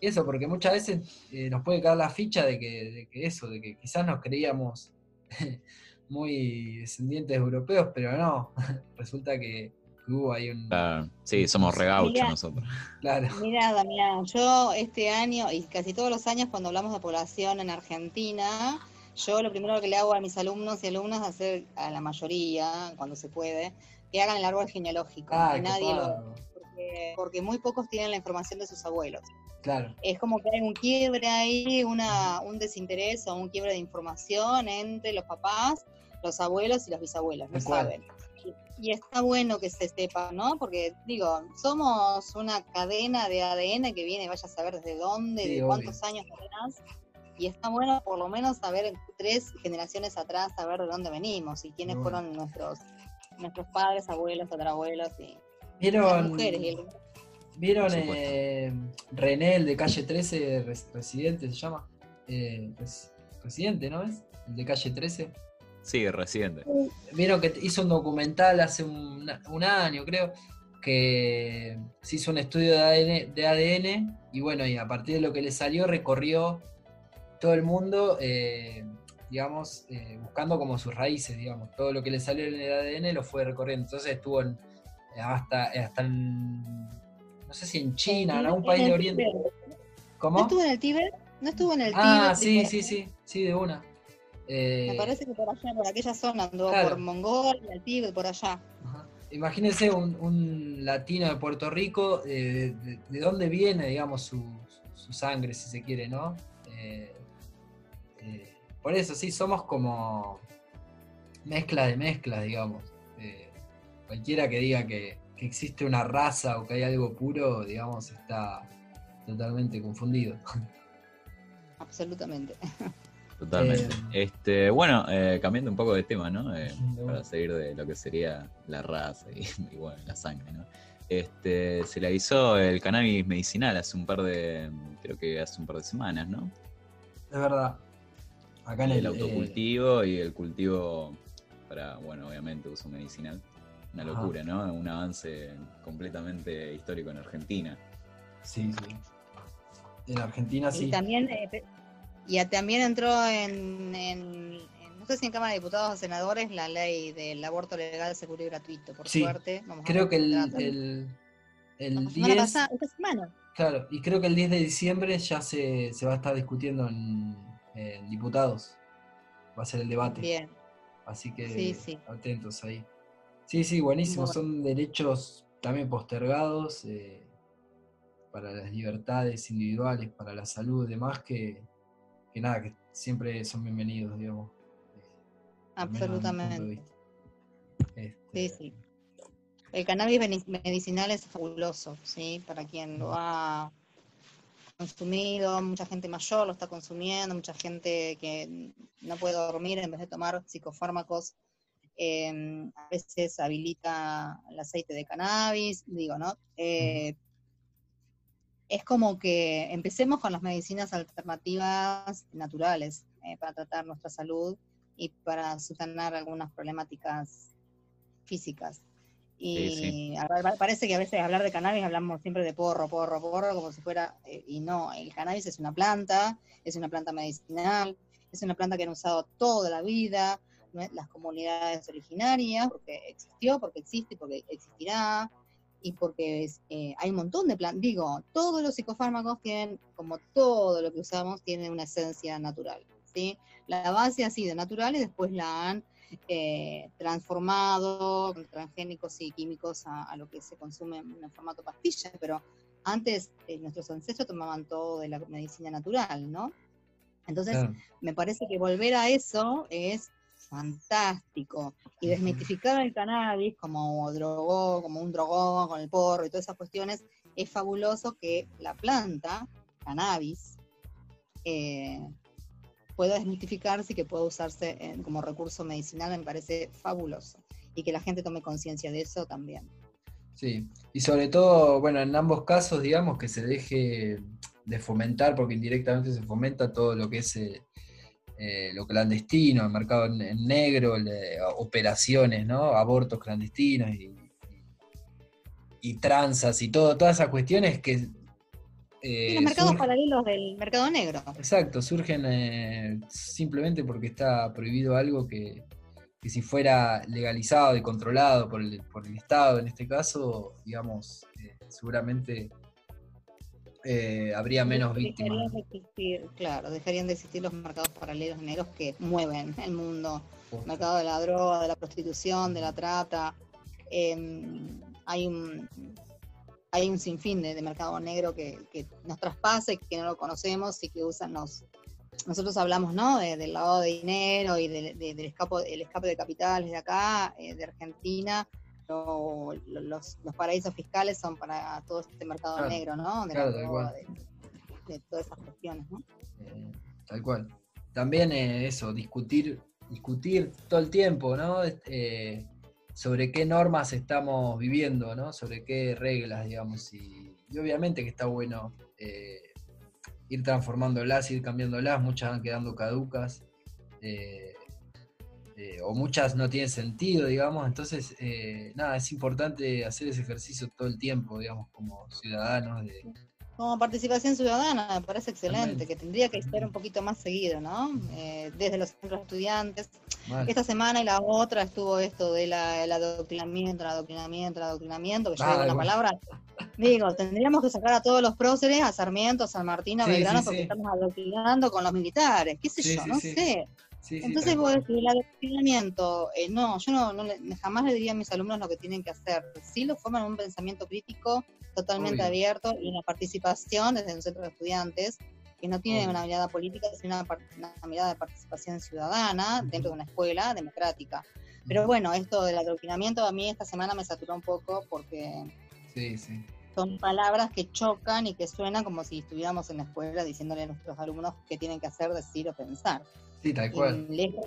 y eso, porque muchas veces eh, nos puede caer la ficha de que, de que eso, de que quizás nos creíamos muy descendientes europeos, pero no, resulta que, que hubo ahí un... Claro. Sí, somos regauchos nosotros. Claro, Mira, Damián, yo este año y casi todos los años cuando hablamos de población en Argentina, yo lo primero que le hago a mis alumnos y alumnas es hacer a la mayoría, cuando se puede, que hagan el árbol genealógico. Ah, que nadie lo, porque, porque muy pocos tienen la información de sus abuelos. claro, Es como que hay un quiebre ahí, una, un desinterés o un quiebre de información entre los papás, los abuelos y los bisabuelos, no saben. Y, y está bueno que se sepa, ¿no? Porque digo, somos una cadena de ADN que viene, vaya a saber desde dónde, Sí, de obvio. cuántos años atrás. Y está bueno por lo menos saber tres generaciones atrás, saber de dónde venimos y quiénes bueno. fueron nuestros nuestros padres, abuelos, tatarabuelos y las ¿Vieron, mujeres. y el- ¿Vieron eh, René, el de calle 13, res- residente se llama? Eh, res- residente, ¿no es? El de calle 13. Sí, residente. Vieron que hizo un documental hace un, un año, creo, que se hizo un estudio de ADN, de ADN y bueno, y a partir de lo que le salió recorrió todo el mundo, eh, digamos, eh, buscando como sus raíces, digamos. Todo lo que le salió en el ADN lo fue recorriendo. Entonces estuvo en- hasta, hasta en, no sé si en China, en algún país de Oriente. Tíbet. ¿No ¿Cómo? estuvo en el Tíbet? ¿No estuvo en el Ah, Tíbet? sí, Tipo, sí, sí, sí, de una. Eh, Me parece que por allá, por aquella zona, claro. por Mongolia, el Tíbet, por allá. Ajá. imagínense un, un latino de Puerto Rico, eh, de, de dónde viene, digamos, su, su sangre, si se quiere, ¿no? Eh, eh, por eso, sí, somos como mezcla de mezclas, digamos. Eh, cualquiera que diga que, que existe una raza o que hay algo puro, digamos, está totalmente confundido. Absolutamente. Totalmente. Eh, este, bueno, eh, cambiando un poco de tema, ¿no? Eh, para seguir de lo que sería la raza y, y, bueno, la sangre, ¿no? Este, se legalizó el cannabis medicinal hace un par de, creo que hace un par de semanas, ¿no? Es verdad. Acá en el, El eh, autocultivo y el cultivo para, bueno, obviamente uso medicinal. Una Ajá. locura, ¿no? Un avance completamente histórico en Argentina. sí, sí. En Argentina Y sí. también, eh, y también entró en, en- en- no sé si en Cámara de Diputados o Senadores, la ley del aborto legal, seguro y gratuito. Por Sí, suerte. Vamos Creo que el, el, el La semana 10, pasada, esta semana. claro, y creo que el 10 de diciembre ya se, se va a estar discutiendo en, en diputados. Va a ser el debate. Bien. Así que Sí, sí. atentos ahí. Sí, sí, buenísimo. Bueno. Son derechos también postergados eh, para las libertades individuales, para la salud y demás, que, que nada, que siempre son bienvenidos, digamos. eh, Absolutamente. Sí, Este, sí. El cannabis medicinal es fabuloso, ¿sí? Para quien lo ha consumido, mucha gente mayor lo está consumiendo, mucha gente que no puede dormir en vez de tomar psicofármacos, eh, a veces habilita el aceite de cannabis, digo, ¿no? Eh, es como que empecemos con las medicinas alternativas naturales eh, para tratar nuestra salud y para subsanar algunas problemáticas físicas. Y parece que a veces hablar de cannabis hablamos siempre de porro, porro, porro, como si fuera, eh, y no, el cannabis es una planta, es una planta medicinal, es una planta que han usado toda la vida las comunidades originarias, porque existió, porque existe porque existirá, y porque eh, hay un montón de plantas, digo, todos los psicofármacos tienen, como todo lo que usamos, tiene una esencia natural, ¿sí? La base ha sido natural y después la han eh, transformado con transgénicos y químicos a, a lo que se consume en, formato pastilla, pero antes eh, nuestros ancestros tomaban todo de la medicina natural, ¿no? Entonces, me parece que volver a eso es fantástico. Y desmitificar el cannabis como drogó, como un drogón con el porro y todas esas cuestiones, es fabuloso que la planta, cannabis, eh, pueda desmitificarse y que pueda usarse como recurso medicinal, me parece fabuloso. Y que la gente tome conciencia de eso también. Sí, y sobre todo, bueno, en ambos casos, digamos, que se deje de fomentar, porque indirectamente se fomenta todo lo que es eh, eh, lo clandestino, el mercado en, negro, le- operaciones, ¿no? Abortos clandestinos y, y tranzas y todo, todas esas cuestiones que... eh, Y los mercados paralelos del mercado negro. Exacto, surgen eh, simplemente porque está prohibido algo que, que si fuera legalizado y controlado por el, por el Estado, en este caso, digamos, eh, seguramente eh, habría menos víctimas. Dejarían de existir, claro, dejarían de existir los mercados paralelos negros que mueven el mundo. El mercado de la droga, de la prostitución, de la trata. Eh, hay un hay un sinfín de, de mercado negro que, que nos traspasa y que no lo conocemos y que usan los nosotros hablamos ¿no? De- del lavado de dinero y de- de- del escape, el escape de capitales de acá, eh, de Argentina. Lo- lo- los, los paraísos fiscales son para todo este mercado Claro, negro, ¿no? De, la claro, de- de todas esas cuestiones, ¿no? Eh, tal cual. También eh, eso, discutir, discutir todo el tiempo, ¿no? Eh, sobre qué normas estamos viviendo, ¿no? Sobre qué reglas, digamos. Y, obviamente que está bueno eh, ir transformándolas, ir cambiándolas, muchas van quedando caducas. eh, eh, o muchas no tienen sentido, digamos. Entonces, nada, es importante hacer ese ejercicio todo el tiempo, digamos, como ciudadanos de, Como participación ciudadana, me parece excelente, que tendría que ser un poquito más seguido, ¿no? Eh, desde los centros de estudiantes. Esta semana y la otra estuvo esto del el adoctrinamiento, el adoctrinamiento, el adoctrinamiento, que yo digo una bueno. palabra. Digo, tendríamos que sacar a todos los próceres, a Sarmiento, a San Martín, a Sí, Belgrano, sí, porque sí. estamos adoctrinando con los militares, qué sé yo, no sé. Sí, sí, Entonces tal vos decís, el adoctrinamiento, eh, no, yo no, no le- jamás le diría a mis alumnos lo que tienen que hacer. Sí lo forman en un pensamiento crítico totalmente Obvio. abierto y una participación desde un centro de estudiantes que no tiene Obvio. una mirada política, sino una, mirada de participación ciudadana dentro de una escuela democrática. Pero bueno, esto del adoctrinamiento a mí esta semana me saturó un poco porque Sí, sí. son palabras que chocan y que suenan como si estuviéramos en la escuela diciéndole a nuestros alumnos qué tienen que hacer, decir o pensar. Sí, tal cual. Y lejos,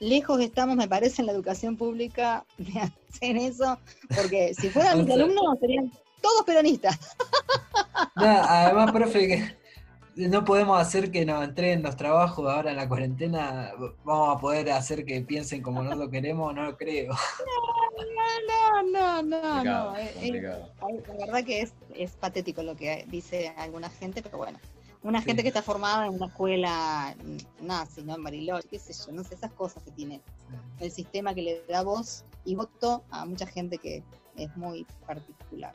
lejos estamos, me parece, en la educación pública de hacer eso, porque si fueran mis alumnos serían todos peronistas. No, además, profe, que no podemos hacer que nos entreguen los trabajos ahora en la cuarentena. Vamos a poder hacer que piensen como nosotros queremos, no lo creo. No, no, no, Complicado, no. eh, eh, complicado. La verdad que es, es patético lo que dice alguna gente, pero bueno. Una Sí. gente que está formada en una escuela nazi, ¿no? En Bariloche, qué sé yo, no sé, esas cosas que tiene el sistema que le da voz y voto a mucha gente que es muy particular.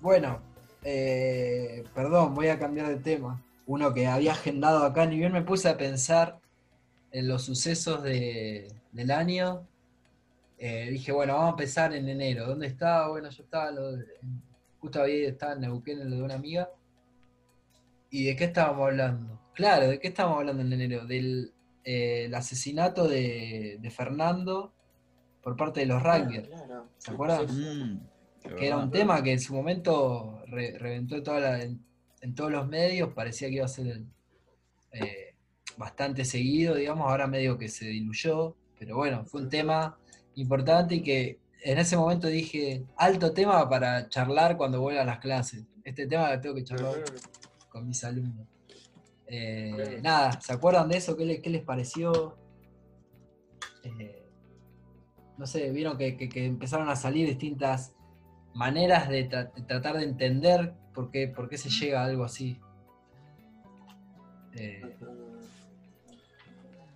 Bueno, eh, perdón, voy a cambiar de tema. Uno que había agendado acá, ni bien me puse a pensar en los sucesos de- del año. eh, dije, bueno, vamos a empezar en enero. ¿Dónde estaba? Bueno, yo estaba, lo de- en- justo había estaba en Neuquén, en lo de una amiga. ¿Y de qué estábamos hablando? Claro, ¿de qué estábamos hablando en enero? Del eh, el asesinato de, de Fernando por parte de los Rangers. Ah, claro. ¿Se acuerdan? Sí, sí. Mm, que era un verdad. tema que en su momento re- reventó toda la- en, en todos los medios, parecía que iba a ser eh, bastante seguido, digamos, ahora medio que se diluyó, pero bueno, fue un tema importante y que en ese momento dije, alto tema para charlar cuando vuelva a las clases. Este tema lo tengo que charlar. Con mis alumnos. Eh. Nada, ¿se acuerdan de eso? ¿Qué, le- qué les pareció? Eh, no sé, vieron que, que- que empezaron a salir distintas maneras de, tra- de tratar de entender por qué, por qué se llega a algo así. Eh.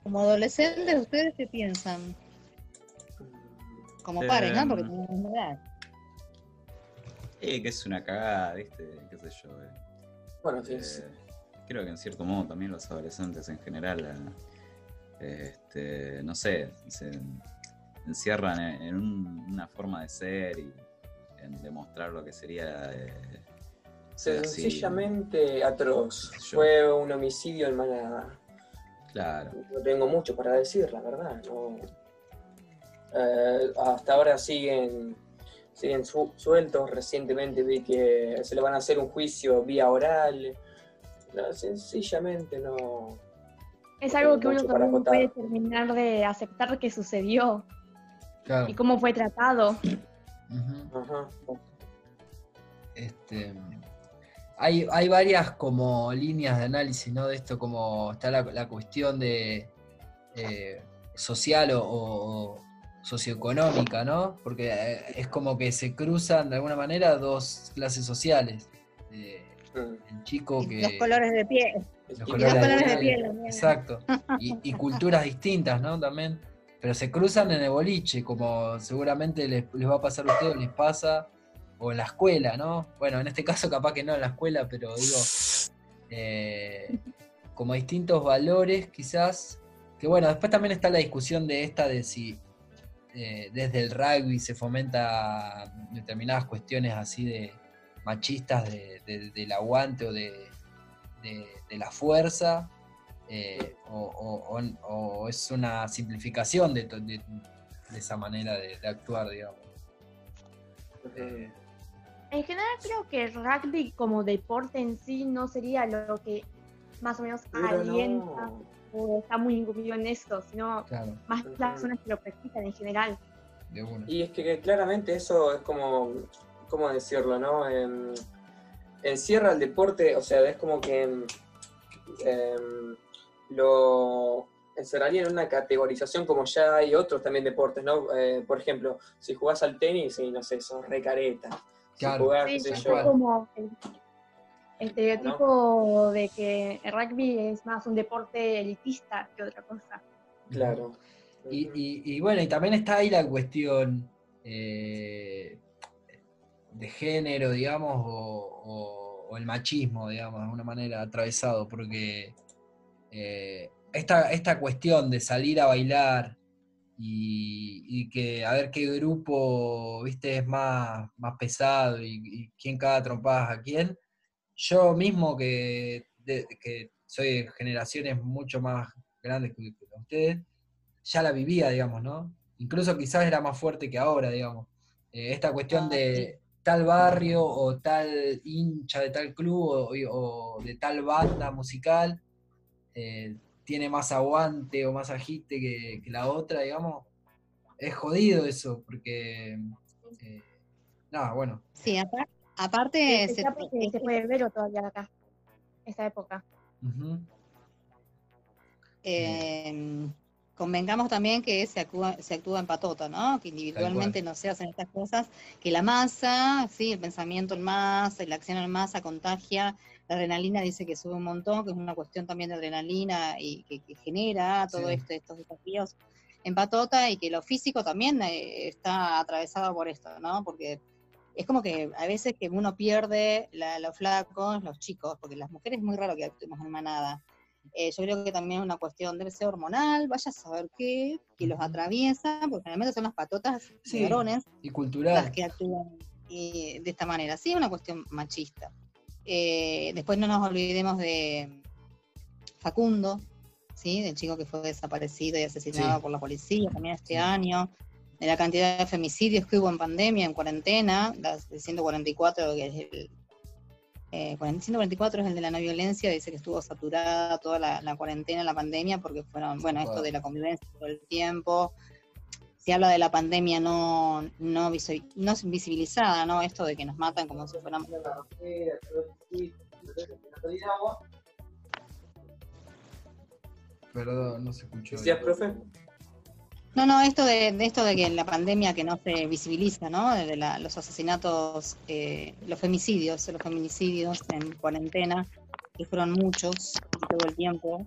Como adolescentes, ¿ustedes qué piensan? Como pares, ¿no? Porque Em. tenemos edad. Eh, que es una cagada, ¿viste? ¿Qué sé yo? eh. Bueno, sí, Eh, sí. creo que en cierto modo también los adolescentes en general, eh, este, no sé, se encierran en, en un- una forma de ser y en demostrar lo que sería eh. Sencillamente atroz. yo. Fue un homicidio en manada. Claro, No tengo mucho para decir, la verdad. no. Eh, hasta ahora siguen, siguen su- sueltos. Recientemente vi que se le van a hacer un juicio vía oral. No, sencillamente no. Es No algo que uno también acotar. puede terminar de aceptar que sucedió claro. y cómo fue tratado. Ajá. Este, hay, hay varias como líneas de análisis, ¿no? De esto, como está la, la cuestión de eh, social o, o socioeconómica, ¿no? Porque eh, es como que se cruzan de alguna manera dos clases sociales. Eh, el chico que... Los colores de piel. los colores los de colores de piel. Exacto. Y, y culturas distintas, ¿no? También. Pero se cruzan en el boliche, como seguramente les, les va a pasar a ustedes, les pasa, o en la escuela, ¿no? Bueno, en este caso capaz que no en la escuela, pero digo, eh, como distintos valores quizás, que bueno, después también está la discusión de esta de si eh, desde el rugby se fomenta determinadas cuestiones así de machistas de- de- del aguante o de, de- de la fuerza, eh, o, o- o- o es una simplificación de, de- de esa manera de, de actuar, digamos. Eh, En general creo que el rugby como deporte en sí no sería lo que más o menos Pero alienta no. O está muy incumbido en esto, sino claro, más las personas que lo practican en general. de una. Y es que claramente eso es como, ¿cómo decirlo, no? Em, encierra el deporte, o sea, es como que em, em, lo encerraría en una categorización como ya hay otros también deportes, ¿no? Eh, por ejemplo, si jugás al tenis y no sé, sos recareta. Si Claro. jugás, Sí, sé yo, como el estereotipo de que el rugby es más un deporte elitista que otra cosa. claro. Y, y- y bueno, y también está ahí la cuestión eh, de género, digamos, o, o- o el machismo, digamos, de alguna manera atravesado, porque eh, esta, esta cuestión de salir a bailar y, y que a ver qué grupo, viste, es más, más pesado y, y quién caga trompadas a quién, yo mismo que, de- que soy de generaciones mucho más grandes que, que ustedes, ya la vivía, digamos, ¿no? Incluso quizás era más fuerte que ahora, digamos. Eh, esta cuestión Ah, de tal barrio o tal hincha de tal club o, o de tal banda musical eh, tiene más aguante o más agite que, que la otra, digamos. Es jodido eso, porque... eh, nada, bueno. Sí, apar- aparte, Se, se- se, se puede ver todavía acá, esa época. eh, convengamos también que se actúa, se actúa en patota, ¿no? Que individualmente no se hacen estas cosas, que la masa, sí, el pensamiento en masa, la acción en masa contagia, la adrenalina dice que sube un montón, que es una cuestión también de adrenalina y que, que genera todo Sí. esto, estos desafíos en patota y que lo físico también eh, está atravesado por esto, ¿no? Porque es como que a veces que uno pierde la- los flacos, los chicos, porque las mujeres es muy raro que actuemos en manada. Eh, yo creo que también es una cuestión, debe ser hormonal, vaya a saber qué, que los atraviesa, porque generalmente son las patotas Sí. varones Y las cultural. que actúan eh, de esta manera. Sí, es una cuestión machista. Eh, después no nos olvidemos de Facundo, ¿sí? del chico que fue desaparecido y asesinado Sí. por la policía también este Sí. año, de la cantidad de femicidios que hubo en pandemia, en cuarentena, las de 144, que es el, eh, 40 144 es el de la no violencia, dice que estuvo saturada toda la, la cuarentena, la pandemia, porque fueron, bueno, esto de la convivencia todo el tiempo, se habla de la pandemia no, no, no visibilizada, ¿no? Esto de que nos matan como si fuéramos... Perdón, no se escuchó. ¿Decías, profe? No, no, esto de, de esto de que la pandemia que no se visibiliza, ¿no? De la- los asesinatos, eh, los femicidios, los feminicidios en cuarentena, que fueron muchos todo el tiempo.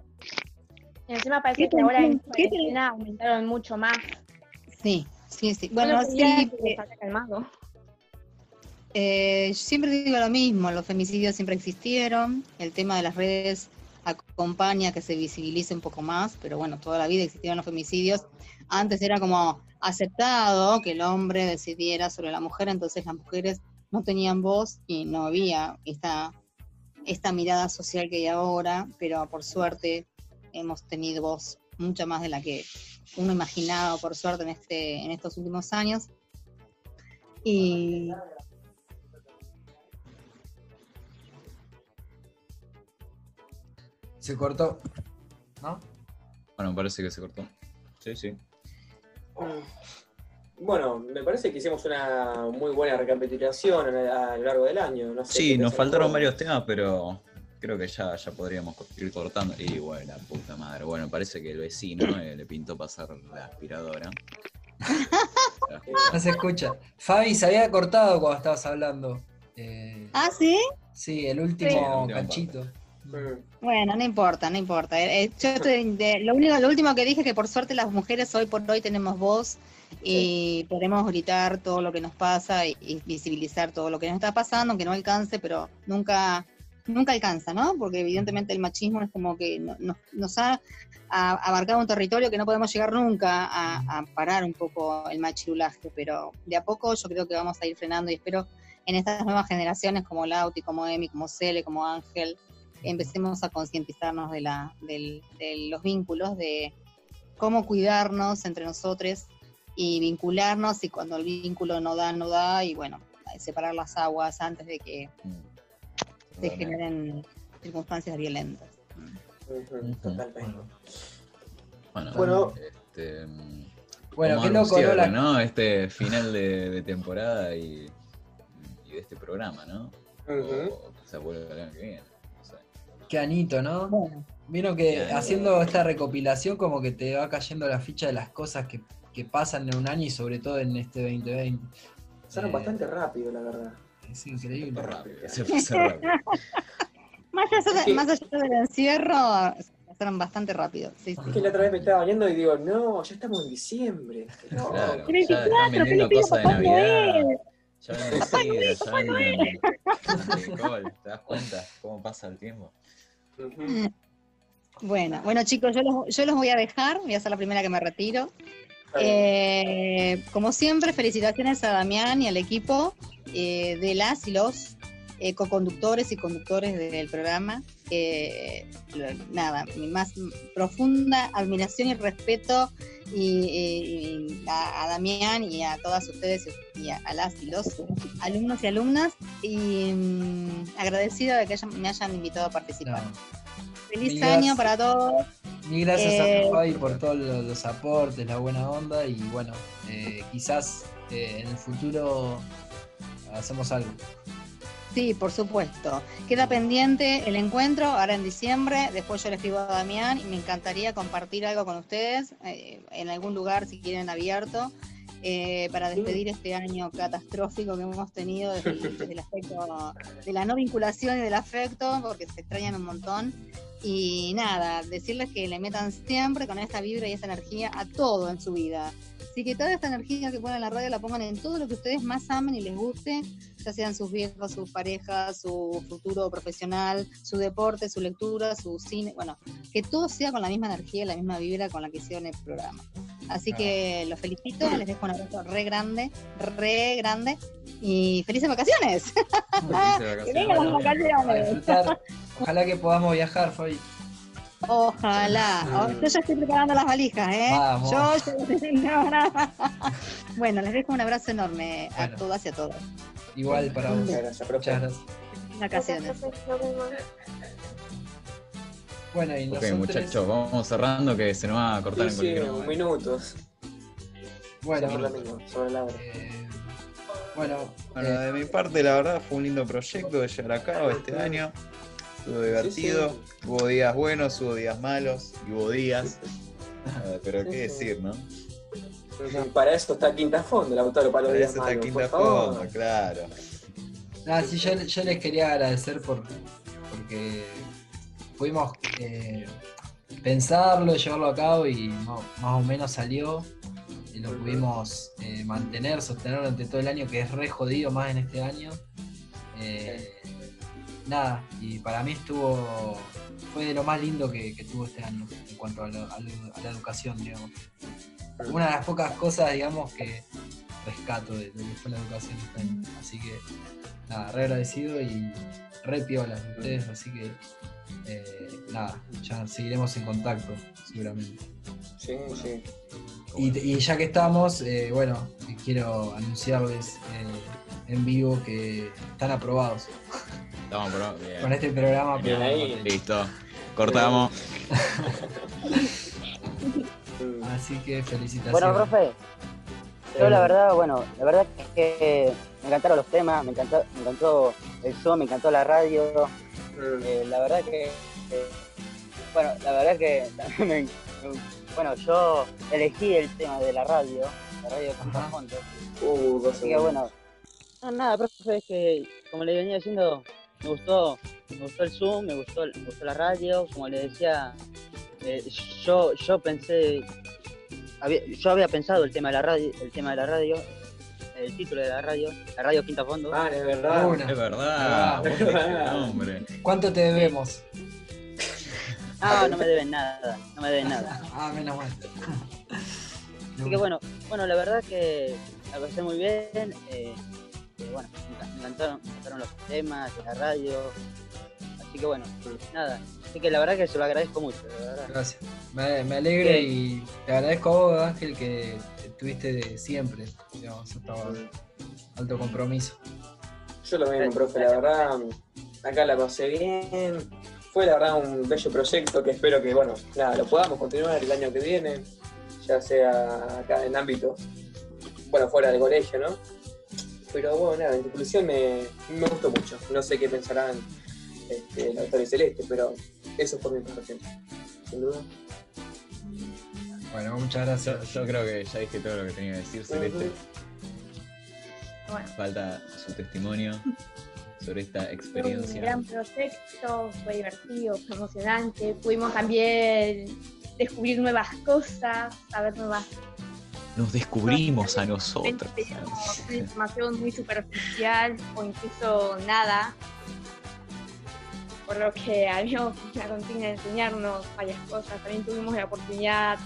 Y encima parece ¿Qué que ahora en cuarentena aumentaron mucho más. Sí, sí, sí. Bueno, sí, que haya calmado. Eh, siempre digo lo mismo, los femicidios siempre existieron, el tema de las redes acompaña que se visibilice un poco más, pero bueno, toda la vida existieron los femicidios. Antes era como aceptado que el hombre decidiera sobre la mujer, entonces las mujeres no tenían voz y no había esta, esta mirada social que hay ahora, pero por suerte hemos tenido voz mucha más de la que uno imaginaba, por suerte, en, este, en estos últimos años. Y Se cortó. ¿No? Bueno, parece que se cortó. Sí, sí. Bueno, me parece que hicimos una muy buena recapitulación a, lo largo del año. No sé Sí, nos faltaron varios temas, pero creo que ya, ya podríamos ir cortando. Y bueno, la puta madre. Bueno, parece que el vecino eh, le pintó pasar la aspiradora. No se escucha. Fabi se había cortado cuando estabas hablando. Eh, Ah, sí. sí, el Sí, último última cachito. Bueno, no importa, no importa. Eh, eh, yo estoy de- lo, único, lo último que dije es que por suerte las mujeres hoy por hoy tenemos voz y podemos gritar todo lo que nos pasa y, y visibilizar todo lo que nos está pasando, aunque no alcance, pero nunca nunca alcanza, ¿no? Porque evidentemente el machismo es como que no- nos, nos ha, abarcado un territorio que no podemos llegar nunca a, a parar un poco el machirulaje, pero de a poco yo creo que vamos a ir frenando y espero en estas nuevas generaciones como Lauti, como Emi, como Cele, como Ángel, empecemos a concientizarnos de, la, del- de los vínculos, de cómo cuidarnos entre nosotros y vincularnos y cuando el vínculo no da, no da y bueno, separar las aguas antes de que Mm. se generen circunstancias violentas. Ujú. Totalmente. Bueno, Bueno. este, mm, Bueno, qué loco, ¿no? cierre, La- ¿no? Este final de, de temporada y, y de este programa, ¿no? O se vuelve el año que viene. Qué anito, ¿no? Bueno, Vino que Bien. haciendo esta recopilación como que te va cayendo la ficha de las cosas que, que pasan en un año y sobre todo en este 2020. Pasaron Eh, bastante rápido, la verdad. Es increíble. Rápido, se pasó rápido. más allá, de- Sí. más allá del encierro, pasaron bastante rápido. Sí, sí. Es que la otra vez me estaba viendo y digo, no, ya estamos en diciembre. No. Claro, ya 34, están vendiendo cosas de Navidad. Noel. Ya venden sidra, ya venden alcohol. ¿Te das cuenta cómo pasa el tiempo? Bueno, bueno chicos, yo los, yo los voy a dejar, voy a ser la primera que me retiro. Eh, como siempre, felicitaciones a Damián y al equipo eh, de las y los eh, co-conductores y conductores del programa. Eh, nada, mi más profunda admiración y respeto y, y a, a Damián y a todas ustedes y a, a las y los alumnos y alumnas y mm, agradecida de que hayan- me hayan invitado a participar. No. Feliz Mil año gracias. para todos. Mil gracias Eh, a Fabi por todos los, los aportes, la buena onda y bueno, eh, quizás eh, en el futuro hacemos algo. Sí, por supuesto. Queda pendiente el encuentro ahora en diciembre. Después yo le escribo a Damián y me encantaría compartir algo con ustedes eh, en algún lugar, si quieren, abierto, eh, para despedir este año catastrófico que hemos tenido desde, desde el aspecto de la no vinculación y del afecto, porque se extrañan un montón. Y nada, decirles que le metan siempre con esta vibra y esta energía a todo en su vida. Así que toda esta energía que ponen en la radio la pongan en todo lo que ustedes más amen y les guste, ya sean sus viejos, sus parejas, su futuro profesional, su deporte, su lectura, su cine, bueno, que todo sea con la misma energía y la misma vibra con la que hicieron el programa. Así que los felicito, les dejo un abrazo re grande, re grande y felices vacaciones. Que vengan las A vacaciones. Ojalá que podamos viajar, Fabi. Ojalá. Oh, Yo ya estoy preparando las valijas, ¿eh? Vamos. Yo no, no. Bueno, les dejo un abrazo enorme a Bueno. todas y a todos. Igual para vos. Muchas gracias, profe. Muchas gracias. Vacaciones. Bueno, y Ok, nosotros. muchachos, vamos cerrando que se nos va a cortar Sí, en cualquier sí, momento. minutos. Bueno, sobre, la misma, sobre la hora. eh, bueno, Bueno, eh, de mi parte, la verdad, fue un lindo proyecto de llevar a cabo este año. Estuvo divertido. Sí, Hubo días buenos, hubo días malos, y hubo días. Eh, pero Sí, qué decir, ¿no? Y Para eso está Quinta Fondo, el autor para los Para días eso está malos, Quinta por favor. Fondo, claro. nada, sí, yo, yo les quería agradecer por porque pudimos eh, pensarlo, llevarlo a cabo y no- más o menos salió. Y lo pudimos eh, mantener, sostener durante todo el año, que es re jodido más en este año. Eh, Nada, y para mí estuvo. fue de lo más lindo que, que tuvo este año en cuanto a, lo- a lo- a la educación, digamos. Una de las pocas cosas, digamos, que rescato de lo que fue la educación este año. Así que, nada, re agradecido y re piola de ustedes, así que, eh, nada, ya seguiremos en contacto, seguramente. Sí, sí. Y, y ya que estamos, eh, bueno, quiero anunciarles eh, en vivo que están aprobados. Estamos por bien. Con este programa Bien ahí. Listo. Cortamos. Así que felicitaciones. Bueno, profe, yo la verdad, bueno, la verdad es que me encantaron los temas, me encantó, me encantó el Zoom, me encantó la radio, Mm. eh, la verdad que, eh, bueno, la verdad que me- me- bueno, yo elegí el tema de la radio, la radio. Fonte, Uh, así que bueno, no, nada, profe, es que como le venía diciendo, me gustó, me gustó el Zoom, me gustó, me gustó la radio, como le decía, eh, yo, yo pensé, había- yo había pensado el tema de la radio, el tema de la radio, el título de la radio, la radio Quinta Fondo. Ah, es verdad. Una. Es verdad. Ah, el nombre. ¿Cuánto te debemos? No, no me deben nada, no me deben nada. Ah, menos mal. Así que bueno, bueno, la verdad que la pasé muy bien. eh, bueno, me enca- me encantaron, me encantaron los temas la radio. Así que bueno, nada. Así que la verdad que se lo agradezco mucho, la verdad. Gracias. Me, me alegro Ok. y te agradezco a vos, Ángel, que estuviste de siempre. Digamos, estaba alto compromiso. Yo lo mismo, profe, la verdad, acá la pasé bien. Fue la verdad un bello proyecto que espero que, bueno, nada, lo podamos continuar el año que viene, ya sea acá en ámbito, bueno, fuera del colegio, ¿no? Pero bueno, nada, en conclusión me, me gustó mucho. No sé qué pensarán este, la doctora Celeste, pero eso fue mi impresión, sin duda. Bueno, muchas gracias. yo creo que ya dije todo lo que tenía que decir, Celeste. Bueno, Falta su testimonio sobre esta Fue un experiencia. gran proyecto, fue divertido, fue emocionante. Pudimos también descubrir nuevas cosas, saber nuevas Nos descubrimos a nosotros. una información muy superficial o incluso nada. por lo que habíamos la consigna de enseñarnos varias cosas. También tuvimos la oportunidad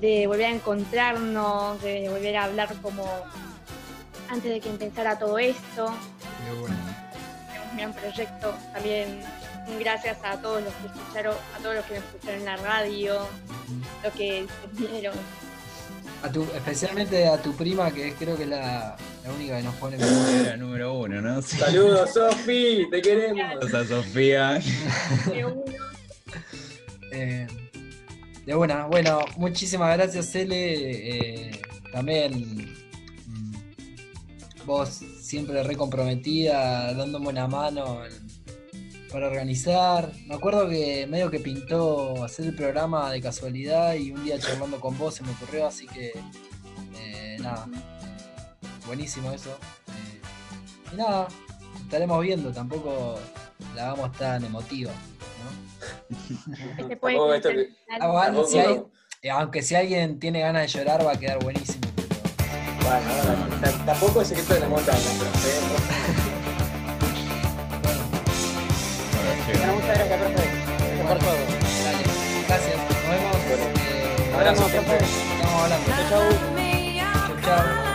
de volver a encontrarnos, de volver a hablar como antes de que empezara todo esto. Qué bueno. Tenemos un gran proyecto. También gracias a todos los que escucharon, a todos los que me escucharon en la radio, los que vinieron. A tu, especialmente a tu prima, que es, creo que es la, la única que nos pone Era número uno, ¿no? Sí. Saludos, Sofi, te queremos. Saludos a Sofía. de uno. Eh, de buena, bueno, muchísimas gracias, Ele. Eh, también mm, vos siempre re comprometida, dándome una mano en- para organizar. Me acuerdo que medio que pintó hacer el programa de casualidad y un día charlando con vos se me ocurrió, así que eh, nada, buenísimo eso. Eh, y nada, estaremos viendo, tampoco la hagamos tan emotiva. ¿no? Que-. Ah, si hay- eh, aunque si alguien tiene ganas de llorar va a quedar buenísimo. Bueno, no, no, tampoco es secreto de la montaña, pero Bueno, muchas gracias, profe. Gracias por todo. Dale. Gracias. Nos vemos. Bueno. Eh, abrazo, profe. Estamos hablando. Chau, chau. Chau, chau.